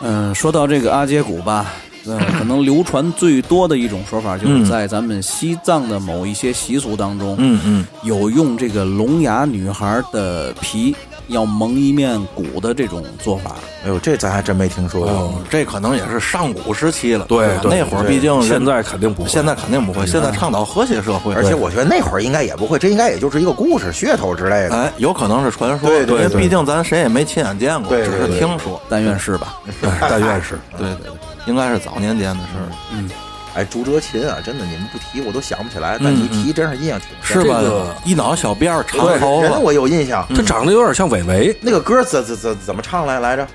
嗯，说到这个阿杰鼓吧，嗯，可能流传最多的一种说法，就是在咱们西藏的某一些习俗当中，嗯嗯，有用这个聋哑女孩的皮要蒙一面鼓的这种做法。哎呦，这咱还真没听说过。哦，这可能也是上古时期了。对对那会儿毕竟现在肯定不会现在肯定不会，现在倡导和谐社会，而且我觉得那会儿应该也不会，这应该也就是一个故事、噱头之类的。哎，有可能是传说，对对对因为毕竟咱谁也没亲眼见过，只是听说。但愿是吧？<laughs> 但愿是。对 <laughs> 对对，应该是早年间的事儿，嗯哎，朱哲琴啊，真的你们不提我都想不起来，但你一提真是印象挺深。是吧？一脑小辫儿，长，头发，人我有印象。他长得有点像伟伟，那个歌怎怎怎怎么唱来来着？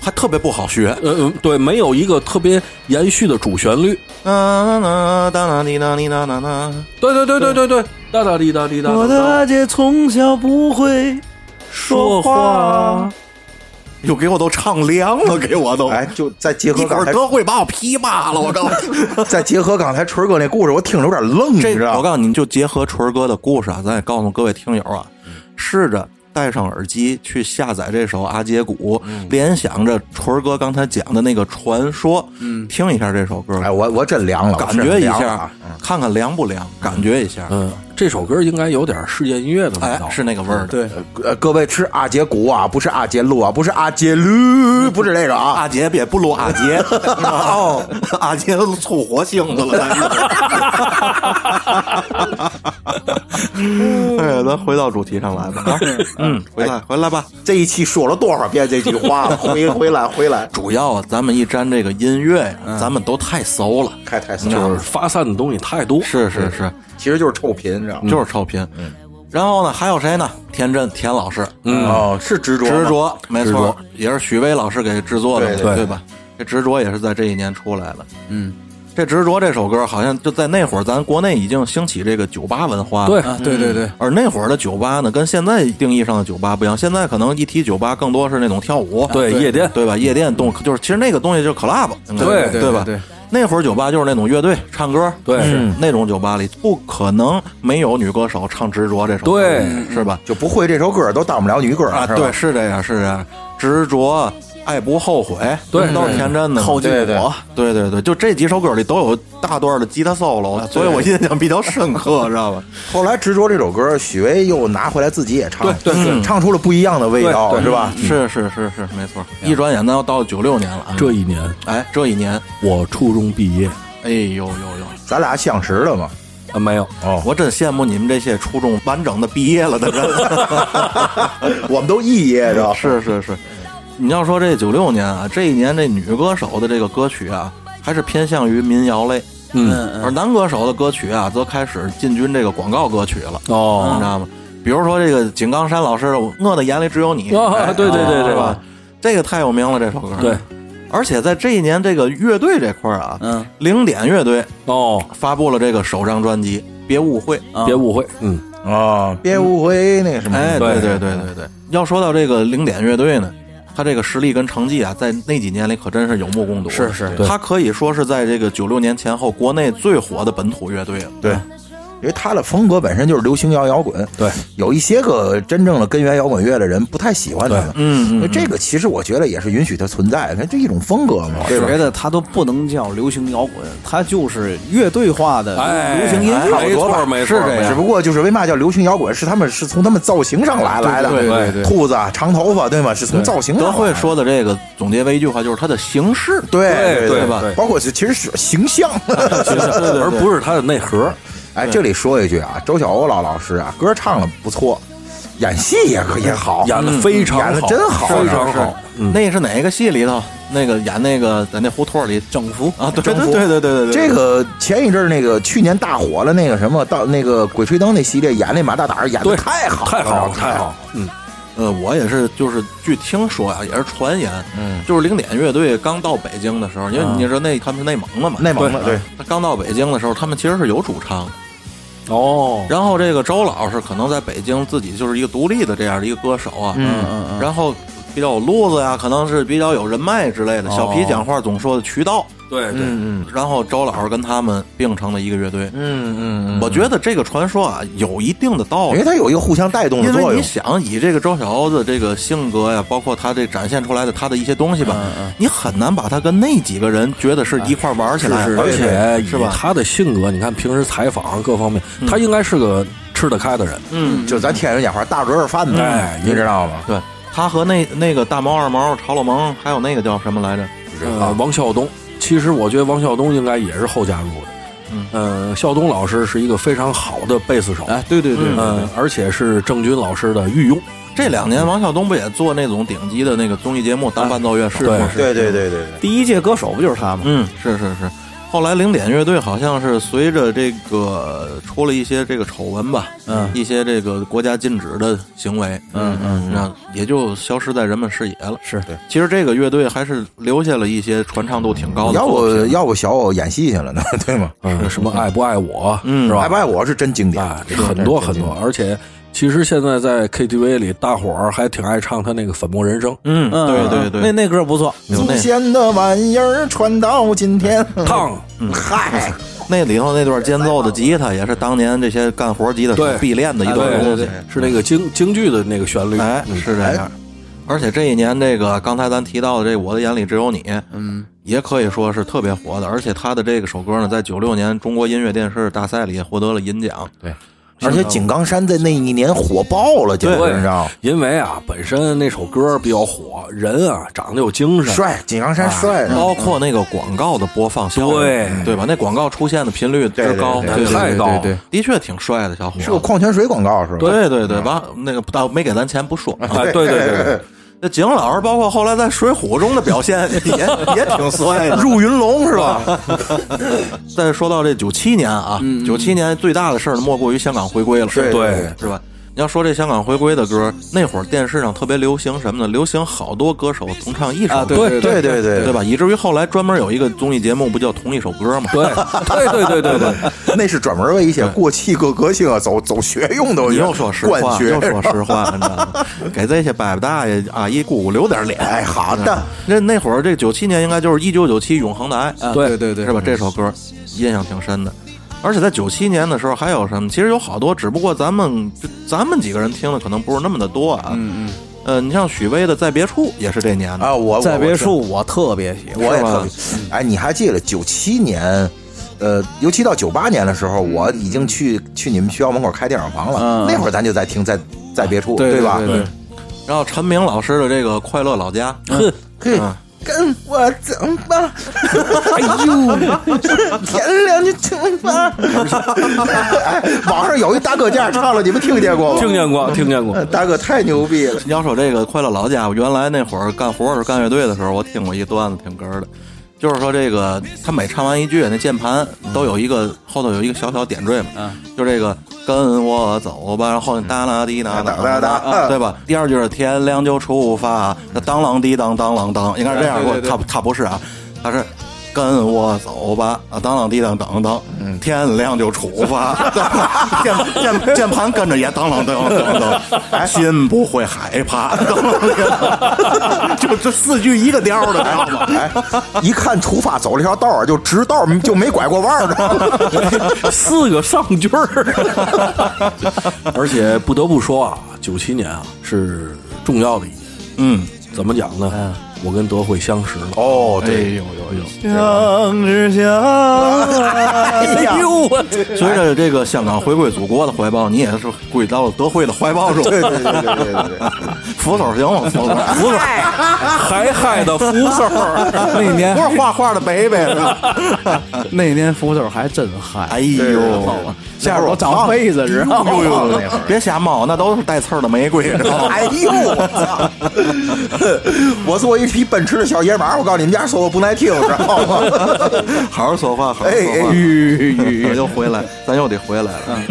还特别不好学。呃，嗯对，没有一个特别延续的主旋律。哒哒哒哒滴哒滴哒哒哒，对对对对对对，哒哒滴哒滴哒。我的阿姐从小不会说话，哟，给我都唱凉了，<laughs> 给我都。哎，就再结合刚才，哥会把我劈扒了，我告诉你。<laughs> 再结合刚才锤哥那故事，我听着有点愣，你知道吗？我告诉你，就结合锤哥的故事啊，咱也告诉各位听友啊，试着戴上耳机去下载这首《阿杰鼓》，联想着锤哥刚才讲的那个传说，听一下这首歌，哎，我我真凉了，感觉一下啊，看看凉不凉，感觉一下。嗯，这首歌应该有点世界音乐的味道，，哎是那个味儿的。对，呃，各位吃阿杰鼓啊，不是阿杰路啊，不是阿杰驴，不是这个啊。阿杰别不录阿杰，<laughs> 哦，阿杰都出火星子了。<laughs> 哎，咱回到主题上来吧。啊嗯，回来回来吧。这一期说了多少遍这句话了？回 <laughs> 回来回来，主要啊，咱们一沾这个音乐呀，咱们都太熟了。开太死就是发散的东西太多。是是是，其实就是臭贫，你知道吗？就是臭贫。嗯。然后呢，还有谁呢？田震田老师，嗯哦，是执着，执着，没错，也是许巍老师给制作的，对对对吧？这执着也是在这一年出来的。嗯，这执着这首歌，好像就在那会儿，咱国内已经兴起这个酒吧文化了。对啊，对对对，而那会儿的酒吧呢，跟现在定义上的酒吧不一样。现在可能一提酒吧，更多是那种跳舞，对夜店对吧？夜店动就是其实那个东西就是 club，对对吧？对，那会儿酒吧就是那种乐队唱歌，对嗯那种酒吧里不可能没有女歌手唱《执着》这首歌，对是吧？就不会这首歌都当不了女歌啊，是吧对，是这样，是这样。执着，爱不后悔，对都是天真的。靠近对对我，对对对，就这几首歌里都有大段的吉他 solo，所以我印象比较深刻，知道吧？<laughs> 后来执着这首歌，许巍又拿回来自己也唱，对对对唱出了不一样的味道，是吧？是是是是，没错。一转眼到到九六年了，这一年哎，这一年，我初中毕业，哎呦呦呦，咱俩相识了嘛？啊没有，哦，我真羡慕你们这些初中完整的毕业了的人。<laughs> 我们都肄业是吧？是是是，你要说这九六年啊，这一年这女歌手的这个歌曲啊，还是偏向于民谣类，嗯。而男歌手的歌曲啊，则开始进军这个广告歌曲了，哦。你哦知道吗？比如说这个井冈山老师的《我的眼里只有你》，对对对对。是吧？这个太有名了，这首歌。对，而且在这一年这个乐队这块儿啊，嗯，零点乐队哦，发布了这个首张专辑《别误会》。啊别误会，嗯。啊，别误会那个什么，哎，对。对对对对对。要说到这个零点乐队呢，他这个实力跟成绩啊，在那几年里可真是有目共睹。是是他可以说是在这个九六年前后国内最火的本土乐队了。对，因为他的风格本身就是流行摇摇滚，对，有一些个真正的根源摇滚乐的人不太喜欢他们，嗯嗯这个其实我觉得也是允许它存在的，它这一种风格嘛，对吧？觉得它都不能叫流行摇滚，它就是乐队化的哎，流行音乐。没错没错，是这样只不过就是为嘛叫流行摇滚，是他们是从他们造型上来来的，对对对兔子啊长头发，对吗？是从造型上德惠说的这个总结为一句话，就是它的形式。对对对吧包括是其实是形象。<laughs> 而不是他的内核。哎，这里说一句啊，周晓鸥老老师啊，歌唱的不错，演戏也可也好，演的非常好演的，真好，非常好。嗯，那是哪个戏里头？那个演那个在那胡同里征服啊？对对征服对对对对对，这个前一阵那个去年大火了那个什么到那个《鬼吹灯》那系列演那马大胆演的太好了，太好了，太好。嗯，呃，我也是，就是据听说啊，也是传言，嗯，就是零点乐队刚到北京的时候，因为你说那他们是内蒙的嘛，内蒙的对，他刚到北京的时候，他们其实是有主唱的。哦，然后这个周老师可能在北京自己就是一个独立的这样的一个歌手啊，嗯。嗯嗯，然后比较有路子呀，可能是比较有人脉之类的。小皮讲话总说的渠道，对对，嗯然后周老师跟他们并成了一个乐队。嗯嗯嗯，我觉得这个传说啊有一定的道理因为。它有一个互相带动的因为你，想以这个周晓鸥的这个性格呀，包括他这展现出来的他的一些东西吧，你很难把他跟那几个人觉得是一块玩起来。是是而且是吧他的性格，你看平时采访各方面，他应该是个吃得开的人。嗯，就咱天津讲话大嘴儿贩子，哎你知道吗？对他和那那个大毛、二毛、曹老蒙，还有那个叫什么来着？呃，王孝东，其实我觉得王孝东应该也是后加入的。嗯，呃，孝东老师是一个非常好的贝斯手，哎，对对对，嗯，而且是郑钧老师的御用。这两年王孝东不也做那种顶级的那个综艺节目当伴奏乐手吗？对对对对对对，第一届歌手不就是他吗？嗯，是是是。后来零点乐队好像是随着这个出了一些这个丑闻吧，嗯一些这个国家禁止的行为，嗯嗯那也就消失在人们视野了。是对其实这个乐队还是留下了一些传唱度挺高的要作不。要不小欧演戏去了呢，<laughs> 对吗？嗯，什么爱不爱我，嗯是吧？爱不爱我是真经典啊，，很多很多，而且其实现在在 KTV 里，大伙儿还挺爱唱他那个《粉墨人生》。嗯，嗯，对对对，那那歌不错，祖先的玩意儿传到今天，烫，嗨，<laughs> 那里头那段间奏的吉他也是当年这些干活吉他手必练的一段东西是那个京京剧的那个旋律。是这样。而且这一年，这个刚才咱提到的这《我的眼里只有你》，嗯，也可以说是特别火的。而且他的这个首歌呢，在九六年中国音乐电视大赛里获得了银奖。对，而且井冈山在那一年火爆了，简直对你知道吗？因为啊，本身那首歌比较火，人啊长得有精神，帅，井冈山帅，包括那个广告的播放效率，对对吧？那广告出现的频率之高，对对对太高对对的确挺帅的小伙子。是个矿泉水广告是吧？对对对，完那个到没给咱钱不说。<laughs> 啊，对对对对，那景老师包括后来在《水浒》中的表现也 <laughs> 也挺帅的。入云龙是吧？<laughs> 再说到这九七年啊，九七年最大的事莫过于香港回归了，是对是吧？你要说这香港回归的歌，那会儿电视上特别流行什么呢？流行好多歌手同唱一首啊，歌，对对对对对吧？以至于后来专门有一个综艺节目，不叫同一首歌吗？对对对对对对，<laughs> 那是专门为一些过气歌歌星啊走走学用的。你又说实话，又说实话，你知道吗？<laughs> 给这些伯伯大爷、阿姨、姑姑留点脸。哎，好的，那那会儿这九七年应该就是一九九七永恒的爱，对对对，是吧？这首歌印象挺深的。而且在九七年的时候还有什么？其实有好多，只不过咱们咱们几个人听的可能不是那么的多啊。嗯嗯，呃，你像许巍的《在别处》也是这年的啊，我在别，处我特别喜欢，我也特别。哎，你还记得九七年？呃，尤其到九八年的时候，我已经去去你们学校门口开电影房了。嗯那会儿咱就在听在在别处，对吧？对对，然后陈明老师的这个《快乐老家》，嘿，嗯，跟我走吧。哎呦，<laughs> 天亮就出发。哎，网上有一大哥这样唱了，你们听见过吗？听见过，听见过。大哥太牛逼了。要说这个快乐老家，我原来那会儿干活儿干乐队的时候，我听过一段子，挺哏儿的。就是说，这个他每唱完一句，那键盘都有一个后头有一个小小点缀嘛，就这个跟我走吧，然后哒啦滴哒哒哒哒，对吧？第二句是天亮就出发，那当啷滴当当啷当，应该是这样我。他他不是啊，他是。跟我走吧，啊，当啷滴当当当，天亮就出发，<laughs> 键键键盘跟着也当啷当当当，心不会害怕，<laughs> 就这四句一个调的，知道吗？哎，一看出发走这条道儿，就直道就没拐过弯儿。<laughs> 四个上句儿，而且不得不说啊，九七年啊是重要的一年。嗯，怎么讲呢？我跟德惠相识了。哦，对，有有有。相知相哎呀，我随着这个香港回归祖国的怀抱，你也是归到了德惠的怀抱中。对对对对对对对。扶手行吗？扶手，<laughs> 扶手，嗨嗨的扶手，那年不是画画的北北是吧？<laughs> 那年扶手还真嗨，哎呦，下边我长痱子，知道吗？呦呦，那会儿。别瞎猫，那都是带刺儿的玫瑰，知道吗？哎呦，我操！<laughs> 我作为一匹奔驰的小野马，我告诉你们家说我不耐听，知道吗？<laughs> 好好说话，好好哎说话。哎吁我又回来，咱又得回来了。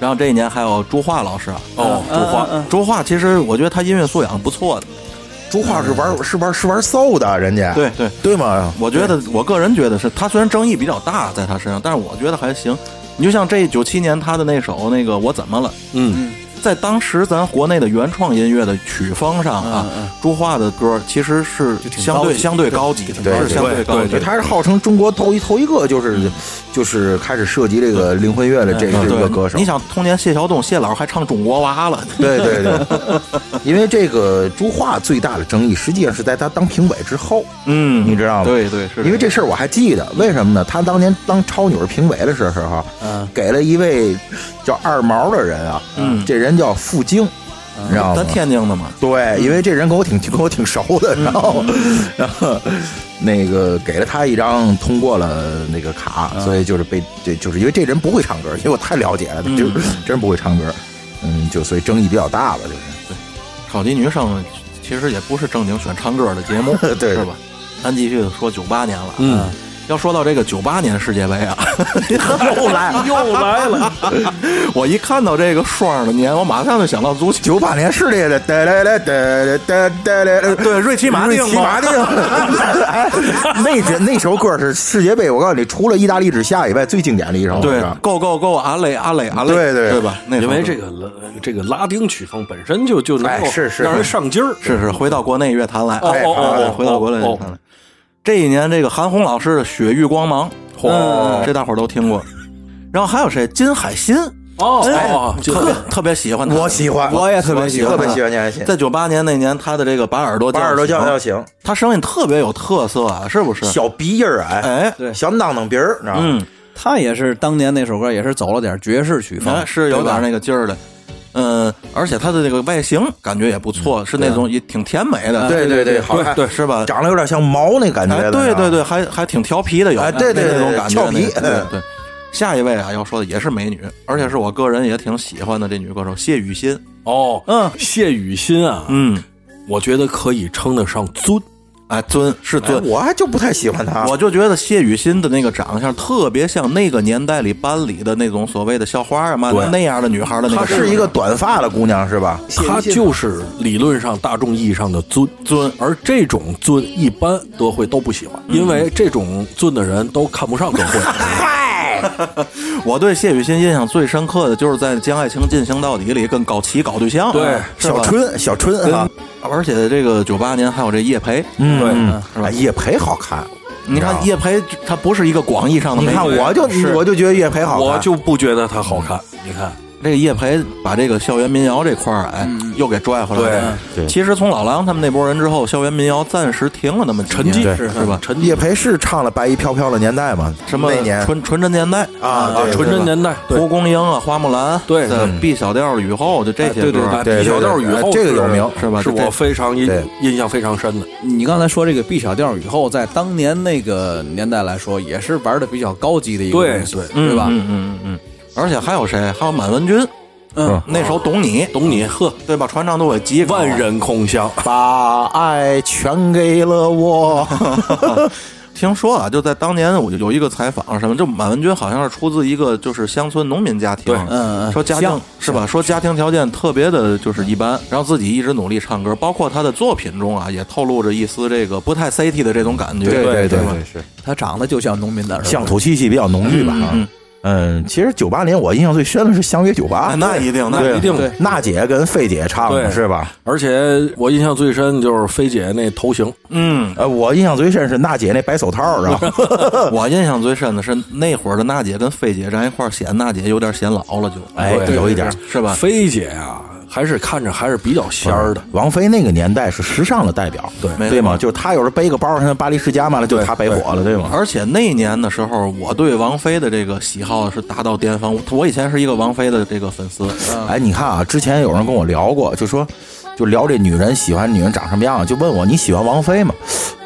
然后这一年还有朱桦老师啊，哦，朱桦，朱桦其实我觉得他音乐素养不错的。朱桦是玩是玩是玩骚的，人家对对，对嘛？我觉得我个人觉得是他虽然争议比较大在他身上，但是我觉得还行。你就像这九七年他的那首那个我怎么了，嗯，在当时咱国内的原创音乐的曲风上啊，朱桦的歌其实是相对相对高级的，对是相对高级。他是号称中国头一头一个，就是就是开始涉及这个灵魂乐的这个这个歌手。你。想，童年谢晓东谢老师还唱《中国娃》了，对 <laughs> 对对，<laughs> 因为这个朱桦最大的争议，实际上是在他当评委之后，嗯。你知道吗？对对是，因为这事儿我还记得，为什么呢？他当年当超女评委的时候，嗯，给了一位叫二毛的人啊，嗯。这人叫傅晶，你知道吗咱？天津的嘛，对，因为这人跟我挺 <laughs> 跟我挺熟的，你知道吗？<laughs> 然后那个给了他一张通过了那个卡，所以就是被这就是因为这人不会唱歌，因为我太了解了，就真不会唱歌，嗯，就所以争议比较大吧，就是。超级女声其实也不是正经选唱歌的节目，<laughs> 对是吧？咱继续说九八年了，嗯，要说到这个九八年世界杯啊，<laughs> 又来又来了，<laughs> 我一看到这个双的年，我马上就想到足球。九八年是这个，哒哒哒哒哒哒哒，对，瑞奇马丁，瑞奇马丁，<laughs> 哎那这那首歌是世界杯，我告诉你，除了意大利之下以外最经典的一首。对，Go Go Go，阿雷阿雷阿雷，对对对吧？那因为这个拉这个拉丁曲风本身就就能够哎是是让人上劲儿，是是回到国内乐坛来，哦哦哦回到国内乐坛来。这一年，这个韩红老师的《雪域光芒》，嚯这大伙儿都听过。<laughs> 然后还有谁？金海心，哦哎哦，就特别特别喜欢他，我喜欢，我也特别喜欢特别喜欢金海心。在九八年那年，他的这个把耳朵把耳朵叫叫醒，他声音特别有特色啊，是不是？小鼻音儿哎，哎，对小囔囔鼻儿，你知道吗？嗯，他也是当年那首歌也是走了点爵士曲风哎，，是有点那个劲儿的。嗯，而且她的这个外形感觉也不错，是那种也挺甜美的，对对对，好看，对，是吧？长得有点像毛那感觉哎，对对对，还还挺调皮的，有哎对对对那种感觉，俏皮那个对对。下一位啊，要说的也是美女，而且是我个人也挺喜欢的这女歌手谢雨欣。哦，嗯。谢雨欣啊，嗯，我觉得可以称得上尊，哎，尊是哎尊，我还就不太喜欢他。我就觉得谢雨欣的那个长相特别像那个年代里班里的那种所谓的校花啊嘛，对那样的女孩的那个。她是一个短发的姑娘是吧？她就是理论上大众意义上的尊尊，而这种尊一般德惠都不喜欢，因为这种尊的人都看不上德惠。<laughs> 我对谢雨欣印象最深刻的就是在《将爱情进行到底》里跟高旗搞对象，对是吧小春，小春啊，而且这个九八年还有这叶培，嗯，对叶培好看。你看叶培，他不是一个广义上的你看，我就是我就觉得叶培好看。我就不觉得他好看。你看，这个叶培把这个校园民谣这块儿，哎，又给拽回来了。对。对。其实从老狼他们那波人之后，校园民谣暂时停了那么几沉寂是是。吧？沉叶培是唱了《白衣飘飘的年代》嘛？什么那年纯纯真年代。啊啊，纯真年代，对。蒲公英啊，花木兰，对。的 B 小调雨后，就这些对对对对 B 小调雨后这个有名是吧？是我非常印印象非常深的。你刚才说这个 B 小调雨后，在当年那个年代来说，也是玩的比较高级的一个对。东西，对。对吧？嗯嗯嗯嗯。而且还有谁？还有满文军，嗯，那首《懂你》，懂你，呵，对吧？传唱度也极高。万人空巷，把爱全给了我。<laughs> 听说啊，就在当年我就有一个采访，什么就满文军好像是出自一个就是乡村农民家庭，对嗯嗯说家庭是吧？说家庭条件特别的就是一般，然后自己一直努力唱歌，包括他的作品中啊，也透露着一丝这个不太 CT 的这种感觉，对对对吧？对，是他长得就像农民的，乡土气息比较浓郁吧？嗯嗯，其实九八年我印象最深的是《相约酒吧哎》，那一定，那一定，娜姐跟菲姐唱的对是吧？而且我印象最深就是菲姐那头型，嗯，呃，我印象最深是娜姐那白手套，知道吧？<laughs> 我印象最深的是那会儿的娜姐跟菲姐站一块儿显娜姐有点显老了就，哎，有一点。是吧？菲姐啊，还是看着还是比较仙儿的。王菲那个年代是时尚的代表，对对吗？就是她有时候背个包，像巴黎世家嘛了，就她背火了，对吗？而且那年的时候，我对王菲的这个喜好是达到巅峰。我以前是一个王菲的这个粉丝，哎，你看啊，之前有人跟我聊过，就说就聊这女人喜欢女人长什么样，就问我你喜欢王菲吗？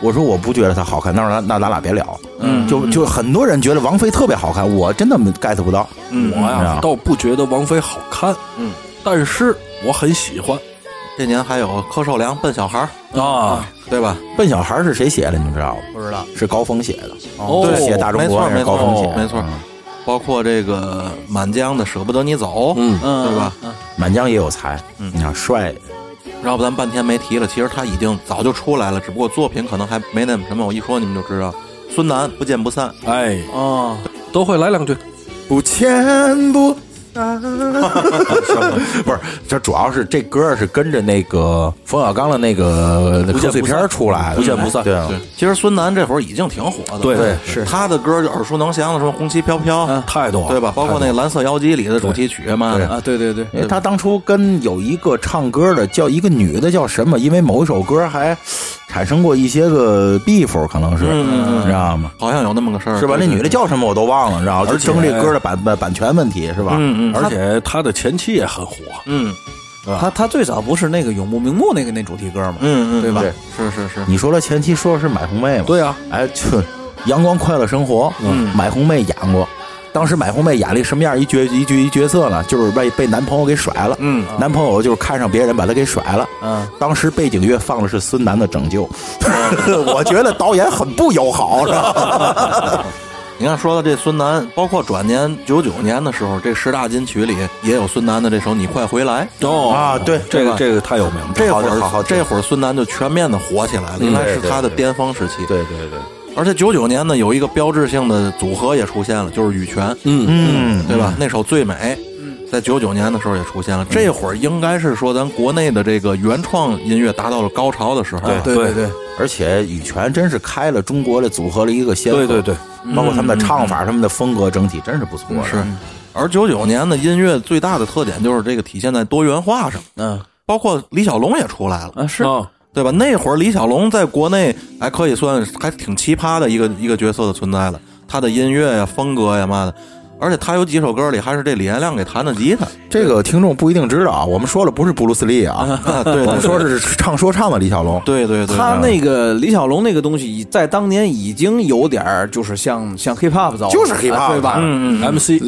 我说我不觉得她好看，那那那咱俩别聊。嗯，就就很多人觉得王菲特别好看，我真的 get 不到。嗯我呀嗯倒不觉得王菲好看，嗯，但是我很喜欢这年还有柯受良《笨小孩》，啊。对吧？笨小孩是谁写的？你们知道吗？不知道。是高峰写的。哦对写大中没错没国是高峰写没错，包括这个满江的《舍不得你走》，嗯嗯，对吧？嗯？满江也有才，嗯你看帅，要不咱半天没提了，其实他已经早就出来了，只不过作品可能还没那么什么。我一说你们就知道，孙楠不见不散，哎，哦，都会来两句。不见不散。<laughs> 不是，这主要是这歌是跟着那个冯小刚的那个贺岁片散出来的，不见不散。对。啊，其实孙楠这会儿已经挺火的，对。对。是。他的歌就耳熟能详的，什么《红旗飘飘》，太多了，对吧？包括那个《蓝色妖姬》里的主题曲嘛，对。啊，对对对，因为他当初跟有一个唱歌的叫一个女的叫什么，因为某一首歌还产生过一些个 beef，可能是，嗯嗯嗯知道吗？好像有那么个事儿，是吧？那女的叫什么我都忘了，知道吗？就而且争这歌的版版版权问题是吧？嗯嗯，而且他的前妻也很火，嗯他他最早不是那个永不瞑目那个那主题歌吗？嗯嗯，对吧对，是是是，你说他前妻说的是买红妹吗？对啊，哎，就阳光快乐生活，嗯买红妹演过。当时买红妹演了一什么样一角一角一角色呢？就是被被男朋友给甩了，嗯男朋友就是看上别人把她给甩了。嗯，当时背景乐放的是孙楠的《拯救》，<laughs> 我觉得导演很不友好，是吧？<laughs> 你看说到这孙楠，包括转年九九年的时候，这十大金曲里也有孙楠的这首《你快回来》。哦啊对这个这个太有名了。这会儿好好好这会儿孙楠就全面的火起来了，应该是他的巅峰时期。对对对，而且九九年呢，有一个标志性的组合也出现了，就是羽泉，嗯，嗯，对吧？那首《最美》，在九九年的时候也出现了。这会儿应该是说咱国内的这个原创音乐达到了高潮的时候。对对对，而且羽泉真是开了中国的组合的一个先河，对对对，包括他们的唱法、他们的风格，整体真是不错的。是。而九九年的音乐最大的特点就是这个体现在多元化上，嗯包括李小龙也出来了。啊是，啊，对吧？那会儿李小龙在国内还可以算还挺奇葩的一个一个角色的存在了，他的音乐呀、风格呀嘛的，而且他有几首歌里还是这李延亮给弹的吉他。这个听众不一定知道啊，我们说了不是布鲁斯利啊，<laughs> 啊，对我们说的是唱说唱的李小龙。对对对，他那个李小龙那个东西，在当年已经有点儿就是像像 hip hop 走，就是 hip hop 啊对吧？嗯嗯 MC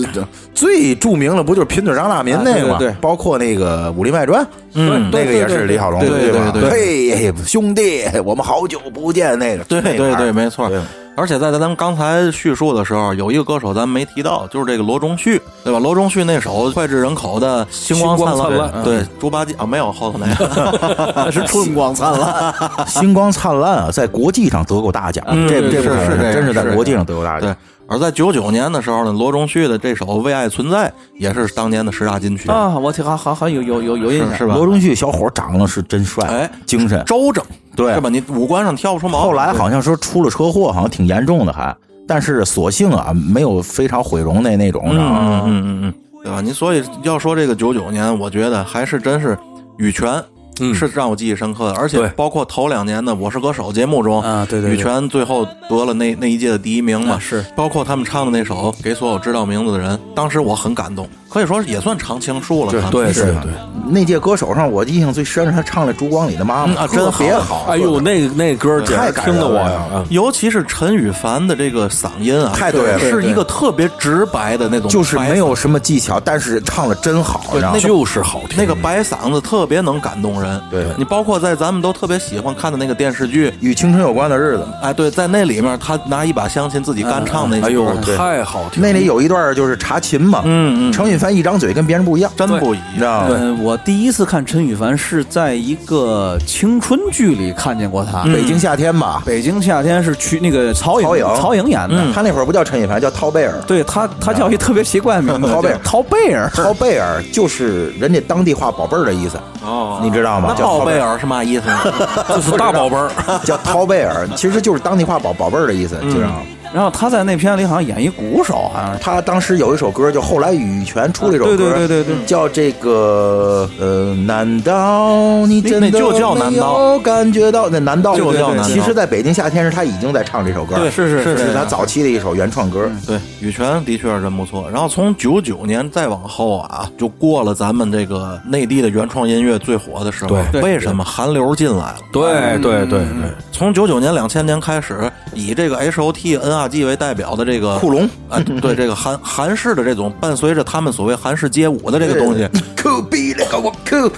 最著名的不就是贫嘴张大民那个吗？啊对包括那个《武林外传》，嗯那个也是李小龙对，吧？对对对嘿，兄弟，我们好久不见，那个，对对对，没错对。而且在咱们刚才叙述的时候，有一个歌手咱没提到，就是这个罗中旭，对吧？罗中旭那首脍炙人口的《星光灿灿烂对，猪八戒啊，没有后头那个，那是春光灿烂。<laughs> 星光灿烂啊，在国际上得过大奖，嗯这这部分是是真是在国际上得过大对奖。。而在九九年的时候呢，罗中旭的这首《为爱存在》也是当年的十大金曲。啊，我听好好好有有有有印象是是吧罗中旭小伙长得是真帅，哎精神。周正，对是吧？你五官上挑不出毛病。后来好像说出了车祸，好像挺严重的还，但是所幸啊没有非常毁容那那种？嗯嗯嗯嗯对吧？你所以要说这个九九年，我觉得还是真是羽泉。嗯是让我记忆深刻的，而且包括头两年的《我是歌手》节目中，啊对对对羽泉最后得了那那一届的第一名嘛，啊是包括他们唱的那首《给所有知道名字的人》，当时我很感动，可以说也算常青树了。对对对，那届歌手上，我印象最深是他唱的《烛光里的妈妈嗯》，啊真好特别好。哎呦，那那歌太感直听得我人了尤其是陈羽凡的这个嗓音啊，太对了是一个特别直白的那种，就是没有什么技巧，但是唱的真好，你知道吗那就是好听。那个白嗓子特别能感动人。对你包括在咱们都特别喜欢看的那个电视剧，与青春有关的日子。哎，对，在那里面他拿一把香琴自己干唱那哎呦，，太好听。那里有一段就是查琴嘛，嗯嗯陈羽凡一张嘴跟别人不一样，真不一样。道吗？嗯，我第一次看陈羽凡是在一个青春剧里看见过他。北京夏天吧，北京夏天是去那个曹颖曹颖演的，嗯他那会儿不叫陈羽凡，叫陶贝尔。对他他叫一特别奇怪的名字，陶贝尔叫陶贝尔。陶贝尔就是人家当地话“宝贝儿”的意思，哦你知道吗？那叫陶贝尔，是嘛意思呢？<laughs> 就是大宝贝儿，<laughs> 叫陶贝尔，其实就是当地话“宝宝贝儿”的意思，知道吗？然后他在那片里好像演一鼓手，好像是。他当时有一首歌，就后来羽泉出了一首歌，对对对对对叫这个呃，难道你真的那就叫难道没有感觉到那难道就叫难道其实，在北京夏天时，他已经在唱这首歌，对是是是是他早期的一首原创歌。对，羽泉的确是真不错。然后从九九年再往后啊，就过了咱们这个内地的原创音乐最火的时候。对为什么韩流进来了？对对对对，从九九年、两千年开始，以这个 H O T N R G 为代表的这个库龙啊，对这个韩韩式的这种伴随着他们所谓韩式街舞的这个东西，酷毙了个我酷！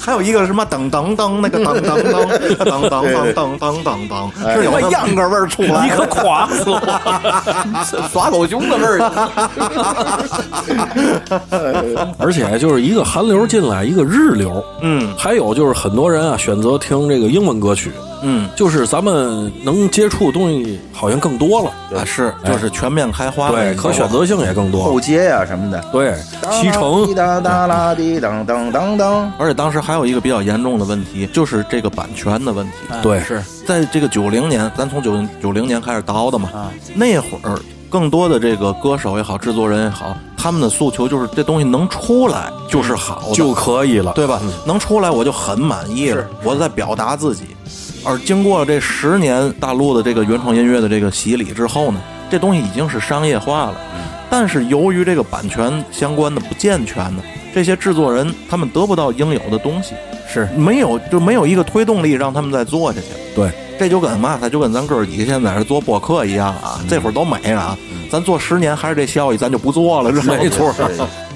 还有一个什么噔噔噔那个噔噔噔噔噔噔噔噔噔噔，是有那么秧歌味儿出来，你可垮死我！耍狗熊的味儿。而且就是一个韩流进来，一个日流，嗯还有就是很多人啊选择听这个英文歌曲，嗯。就是咱们能接触的东西好像更多了，啊是就是全面开花对，可选择性也更多后。街呀什么的，对，西城。滴当当啦滴当当当当，而且当时还有一个比较严重的问题，就是这个版权的问题。对是。在这个九零年，咱从九九零年开始倒的嘛，啊。那会儿更多的这个歌手也好，制作人也好，他们的诉求就是这东西能出来就是好的，就可以了，对吧？能出来我就很满意了，我在表达自己。而经过了这十年大陆的这个原创音乐的这个洗礼之后呢，这东西已经是商业化了。但是由于这个版权相关的不健全呢，这些制作人他们得不到应有的东西，是没有就没有一个推动力让他们再做下去。对，这就跟嘛，他就跟咱哥儿几个现在是做播客一样啊，这会儿都没了啊。咱做十年还是这效益，咱就不做了？没错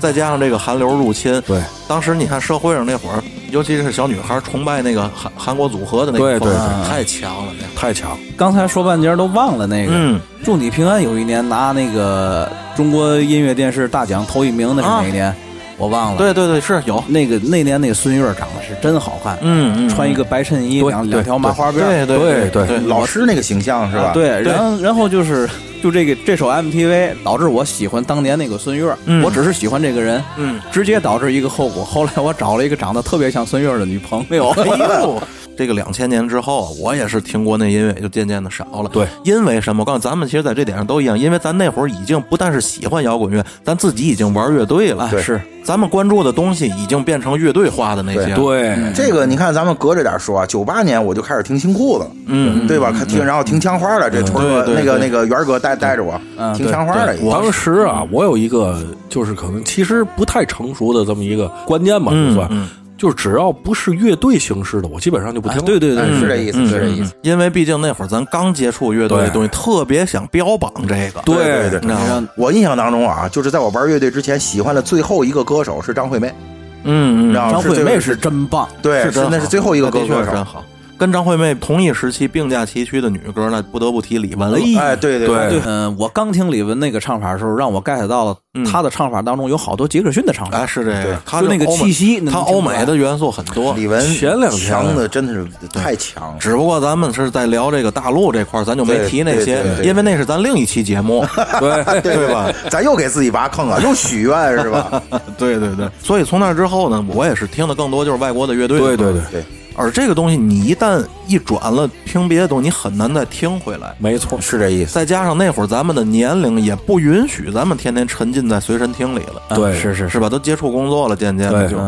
再加上这个韩流入侵，对，当时你看社会上那会儿，尤其是小女孩崇拜那个韩韩国组合的那个对对对太强了，那太强。刚才说半截儿都忘了那个。嗯，祝你平安有一年拿那个中国音乐电视大奖头一名那是哪一年？我忘了。，对对对，是有，那个那年那个孙悦长得是真好看，嗯嗯，穿一个白衬衣，两两条麻花辫。对对对老师那个形象是吧？对，对然后然后就是就这个这首 MTV 导致我喜欢当年那个孙悦，嗯我只是喜欢这个人，嗯，直接导致一个后果。后来我找了一个长得特别像孙悦的女朋友，<laughs> 哎呦，<laughs> 这个两千年之后，我也是听国内音乐就渐渐的少了。对，因为什么？我告诉咱们，其实在这点上都一样，因为咱那会儿已经不但是喜欢摇滚乐，咱自己已经玩乐队了。对是，咱们关注的东西已经变成乐队化的那些。，对，这个你看，咱们隔着点说啊，九八年我就开始听新裤子，嗯，对吧？看听，然后听枪花了，这春哥对对对那个那个元儿哥带带着我嗯听枪花了。我当时啊，我有一个就是可能其实不太成熟的这么一个观念吧，就算，嗯就是只要不是乐队形式的，我基本上就不听了。对对对是这意思，是这意思。因为毕竟那会儿咱刚接触乐队的东西，特别想标榜这个。对对对你知道吗？我印象当中啊，就是在我玩乐队之前，喜欢的最后一个歌手是张惠妹，嗯嗯？张惠妹是真棒，对，是那是最后一个歌手。真好。跟张惠妹同一时期并驾齐驱的女歌，那不得不提李玟了。哎，对对对嗯，我刚听李玟那个唱法的时候，让我 get 到了她的唱法当中有好多杰克逊的唱法哎，，是这对个，他就那个气息能他欧美的元素很多。李玟前两天强的真的是太强了。只不过咱们是在聊这个大陆这块，咱就没提那些对对，对因为那是咱另一期节目，<laughs> 对对吧？咱又给自己挖坑啊，<laughs> 又许愿是吧？对对对。所以从那之后呢，我也是听的更多就是外国的乐队。对对对，对，而这个东西你一旦一转了听别的东西，你很难再听回来。没错，是这意思。再加上那会儿咱们的年龄也不允许咱们天天沉浸在随身听里了，对是是是吧？都接触工作了，渐渐的就。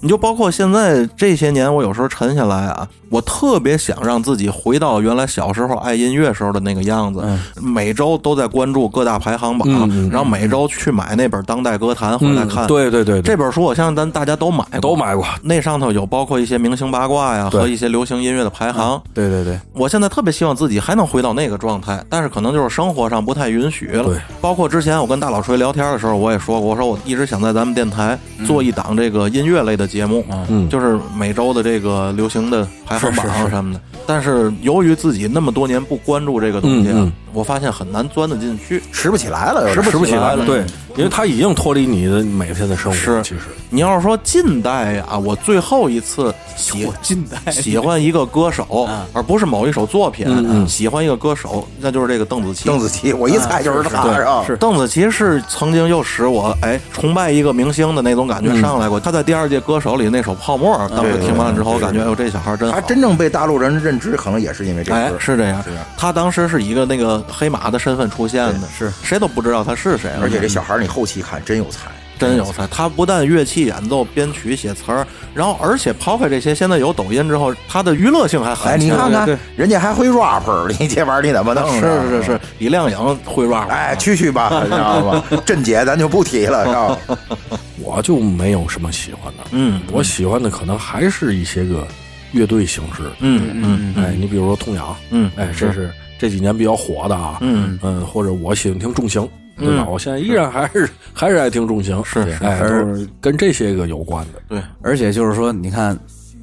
你就包括现在这些年，我有时候沉下来啊，我特别想让自己回到原来小时候爱音乐时候的那个样子。每周都在关注各大排行榜，然后每周去买那本《当代歌坛》回来看。嗯，对对对，这本书我相信咱大家都买过，都买过。那上头有包括一些明星八卦呀和一些流行音乐的排行。对对对，我现在特别希望自己还能回到那个状态，但是可能就是生活上不太允许了。对，包括之前我跟大老锤聊天的时候，我也说过，我说我一直想在咱们电台做一档这个音乐类的节目，嗯就是每周的这个流行的排行榜什么的。但是由于自己那么多年不关注这个东西啊，嗯嗯我发现很难钻得进去。拾不起来了，拾拾不起来了了，对，因为它已经脱离你的每天的生活。是其实你要是说近代啊，我最后一次喜近代 <laughs> 喜欢一个歌手，而不是某一首作品，嗯嗯喜欢一个歌手，那就是这个邓紫棋。邓紫棋，我一猜就是他，是邓紫棋是曾经又使我哎崇拜一个明星的那种感觉上来过。她在第二届歌手里那首《泡沫》，当时听完了之后，我感觉哎呦这小孩真好他。真正被大陆人认知，可能也是因为这哎歌，。是这样是这样，他当时是一个那个黑马的身份出现的，是。谁都不知道他是谁，而且这小孩儿你后期看真有才，真有才。他不但乐器演奏、编曲、写词儿，然后而且抛开这些，现在有抖音之后，他的娱乐性还很哎，你看看，人家还会 rap，<laughs> 你这玩意儿你怎么弄？是是是，李亮颖会 rap，哎，去去吧，你知道吗？<laughs> 甄姐咱就不提了，知道吗？<laughs> 我就没有什么喜欢的，嗯我喜欢的可能还是一些个乐队形式。嗯嗯哎，你比如说痛痒，嗯哎，这是这几年比较火的啊，嗯嗯，或者我喜欢听重型，对吧？我现在依然还是还是爱听重型，是哎，都是跟这些个有关的。对，而且就是说，你看，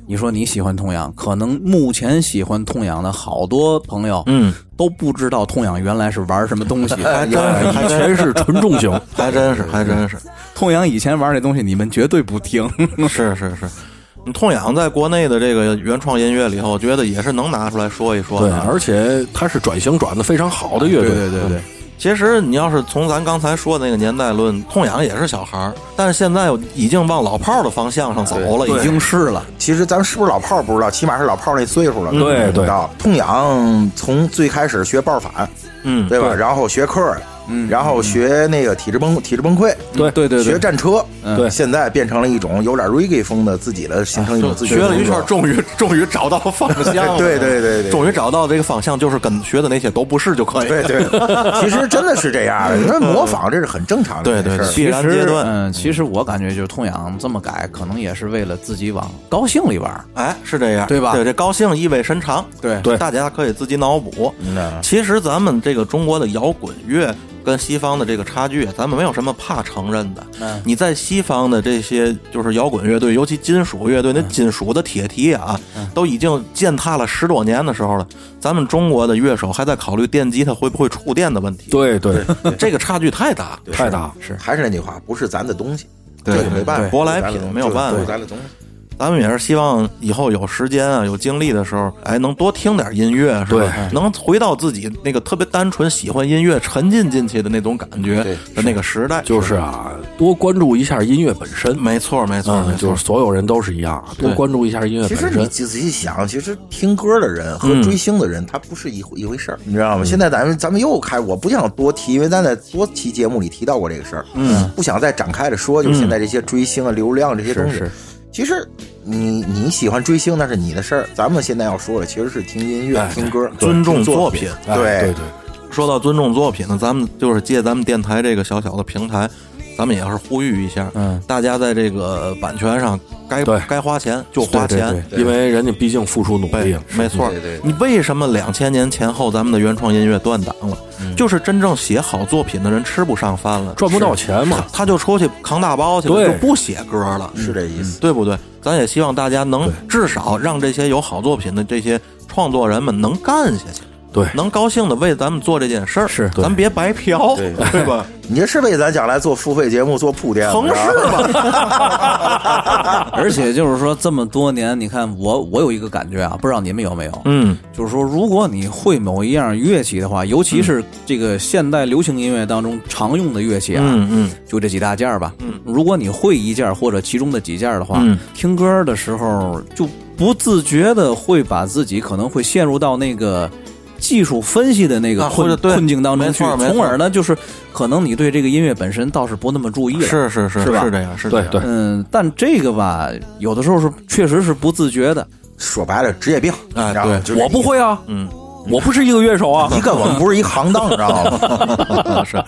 你说你喜欢痛仰，可能目前喜欢痛仰的好多朋友，嗯，都不知道痛仰原来是玩什么东西。<laughs> 还真哎是，还以前是纯重型，还真是，还真是，<laughs> 痛仰以前玩这东西，你们绝对不听。是是是。你痛痒在国内的这个原创音乐里头，我觉得也是能拿出来说一说对，的。而且它是转型转的非常好的乐队，对对对对，其实你要是从咱刚才说的那个年代论，痛痒也是小孩儿，但是现在已经往老炮儿的方向上走了，已已经是了。其实咱是不是老炮儿不知道，起码是老炮儿那岁数了。对对。痛痒从最开始学抱反，嗯，对吧？然后学科，嗯然后学那个体质崩体质崩溃，对对对对，学战车，对现在变成了一种有点 reggae 风的自己的，形成一种自己的学了一圈，终于 <laughs> 终于找到方向了。<laughs> 对对对对，终于找到这个方向，就是跟学的那些都不是就可以。对对，<laughs> 其实真的是这样的。那模仿这是很正常的对对。必然阶段嗯，其实我感觉就是痛痒这么改，可能也是为了自己往高兴里玩。哎，是这样，对吧对，这高兴意味深长。对对大家可以自己脑补。其实咱们这个中国的摇滚乐跟西方的这个差距，咱们没有什么怕承认的。嗯你在西方的这些就是摇滚乐队，尤其金属乐队，那金属的铁蹄啊，都已经践踏了十多年的时候了，咱们中国的乐手还在考虑电吉他会不会触电的问题。对对，这个差距太大。太大。是还是那句话，不是咱的东西，对这个没办法，舶来品没有办法不是咱的东西。咱们也是希望以后有时间啊、有精力的时候，哎，能多听点音乐，是吧？能回到自己那个特别单纯喜欢音乐、沉浸进去的那种感觉对的那个时代。就是啊，多关注一下音乐本身。没错，没错，没嗯，错就是所有人都是一样，多关注一下音乐其实本身。你仔细想，其实听歌的人和追星的人，他不是一回一回事儿，你知道吗？现在咱们咱们又开，我不想多提，因为咱在多期节目里提到过这个事儿，嗯，不想再展开的说，就是现在这些追星啊、流量这些东西。是其实你你喜欢追星那是你的事儿，咱们现在要说的其实是听音乐、哎听歌、尊重听作作品哎对。对对，说到尊重作品呢，咱们就是借咱们电台这个小小的平台，咱们也是呼吁一下，嗯，大家在这个版权上该该花钱就花对对钱。对因为人家毕竟付出努力了。，没错对对对。你为什么两千年前后咱们的原创音乐断档了？嗯就是真正写好作品的人吃不上饭了，赚不到钱嘛。他就出去扛大包去了，对就不写歌了，是这意思。对不对？咱也希望大家能至少让这些有好作品的这些创作人们能干下去。对能高兴的为咱们做这件事儿，是咱别白嫖，对对吧？<laughs> 你这是为咱将来做付费节目做铺垫，横是吧是吧？而且就是说这么多年，你看我我有一个感觉啊，不知道你们有没有？嗯，就是说，如果你会某一样乐器的话，尤其是这个现代流行音乐当中常用的乐器啊，嗯嗯就这几大件儿吧。嗯如果你会一件或者其中的几件的话，嗯听歌的时候就不自觉的会把自己可能会陷入到那个。技术分析的那个困、困境当中去从而呢，就是可能你对这个音乐本身倒是不那么注意了。是是是是吧？是这样，是这样。对对。嗯，但这个吧，有的时候是确实是不自觉的。说白了职业病，哎你知道吗？对。我不会啊，嗯，我不是一个乐手啊你，<laughs> 跟我们不是一行当，你 <laughs> 知道吗？<laughs> 是，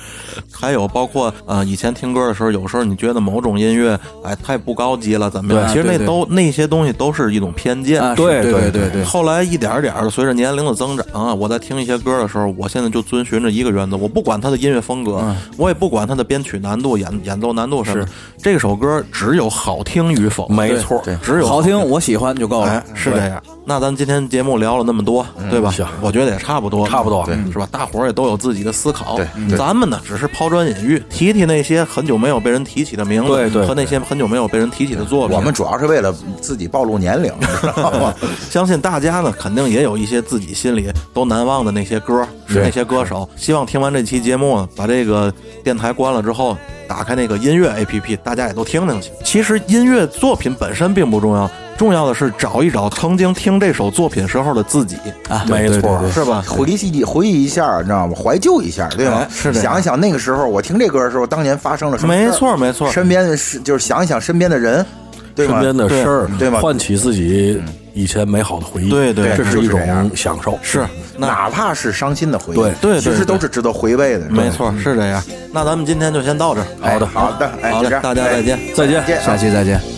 还有包括呃，以前听歌的时候，有时候你觉得某种音乐哎太不高级了，怎么样？对其实那都那些东西都是一种偏见。啊，对对对对对，后来一点点儿的，随着年龄的增长啊，我在听一些歌的时候，我现在就遵循着一个原则，我不管它的音乐风格，我也不管它的编曲难度、演演奏难度什么是，这首歌只有好听与否，没错，只有好听，我喜欢就够了哎，。是这样。那咱今天节目聊了那么多，对吧行？我觉得也差不多，差不多嗯是吧？大伙儿也都有自己的思考，对对咱们呢只是抛砖引玉，提提那些很久没有被人提起的名字，对对和那些很久没有被人提起的作品。我们主要是为了自己暴露年龄，<laughs> 知道吗？相信大家呢，肯定也有一些自己心里都难忘的那些歌，是那些歌手。希望听完这期节目，把这个电台关了之后，打开那个音乐 APP，大家也都听听去。其实音乐作品本身并不重要，重要的是找一找曾经听这首作品时候的自己，啊，没错是吧？回忆回忆一下，你知道吗？怀旧一下，对吧哎？是的想一想那个时候，我听这歌的时候，当年发生了什么？没错，没错。身边的事就是想一想身边的人，对吗？身边的事儿，对吧唤起自己以前美好的回忆，对对这是一种享受，是，哪怕是伤心的回忆，对对对其实都是值得回味的。没错，是这样。那咱们今天就先到这儿。哎，好的，哎，好嘞就这样，大家再见哎再见下期再见。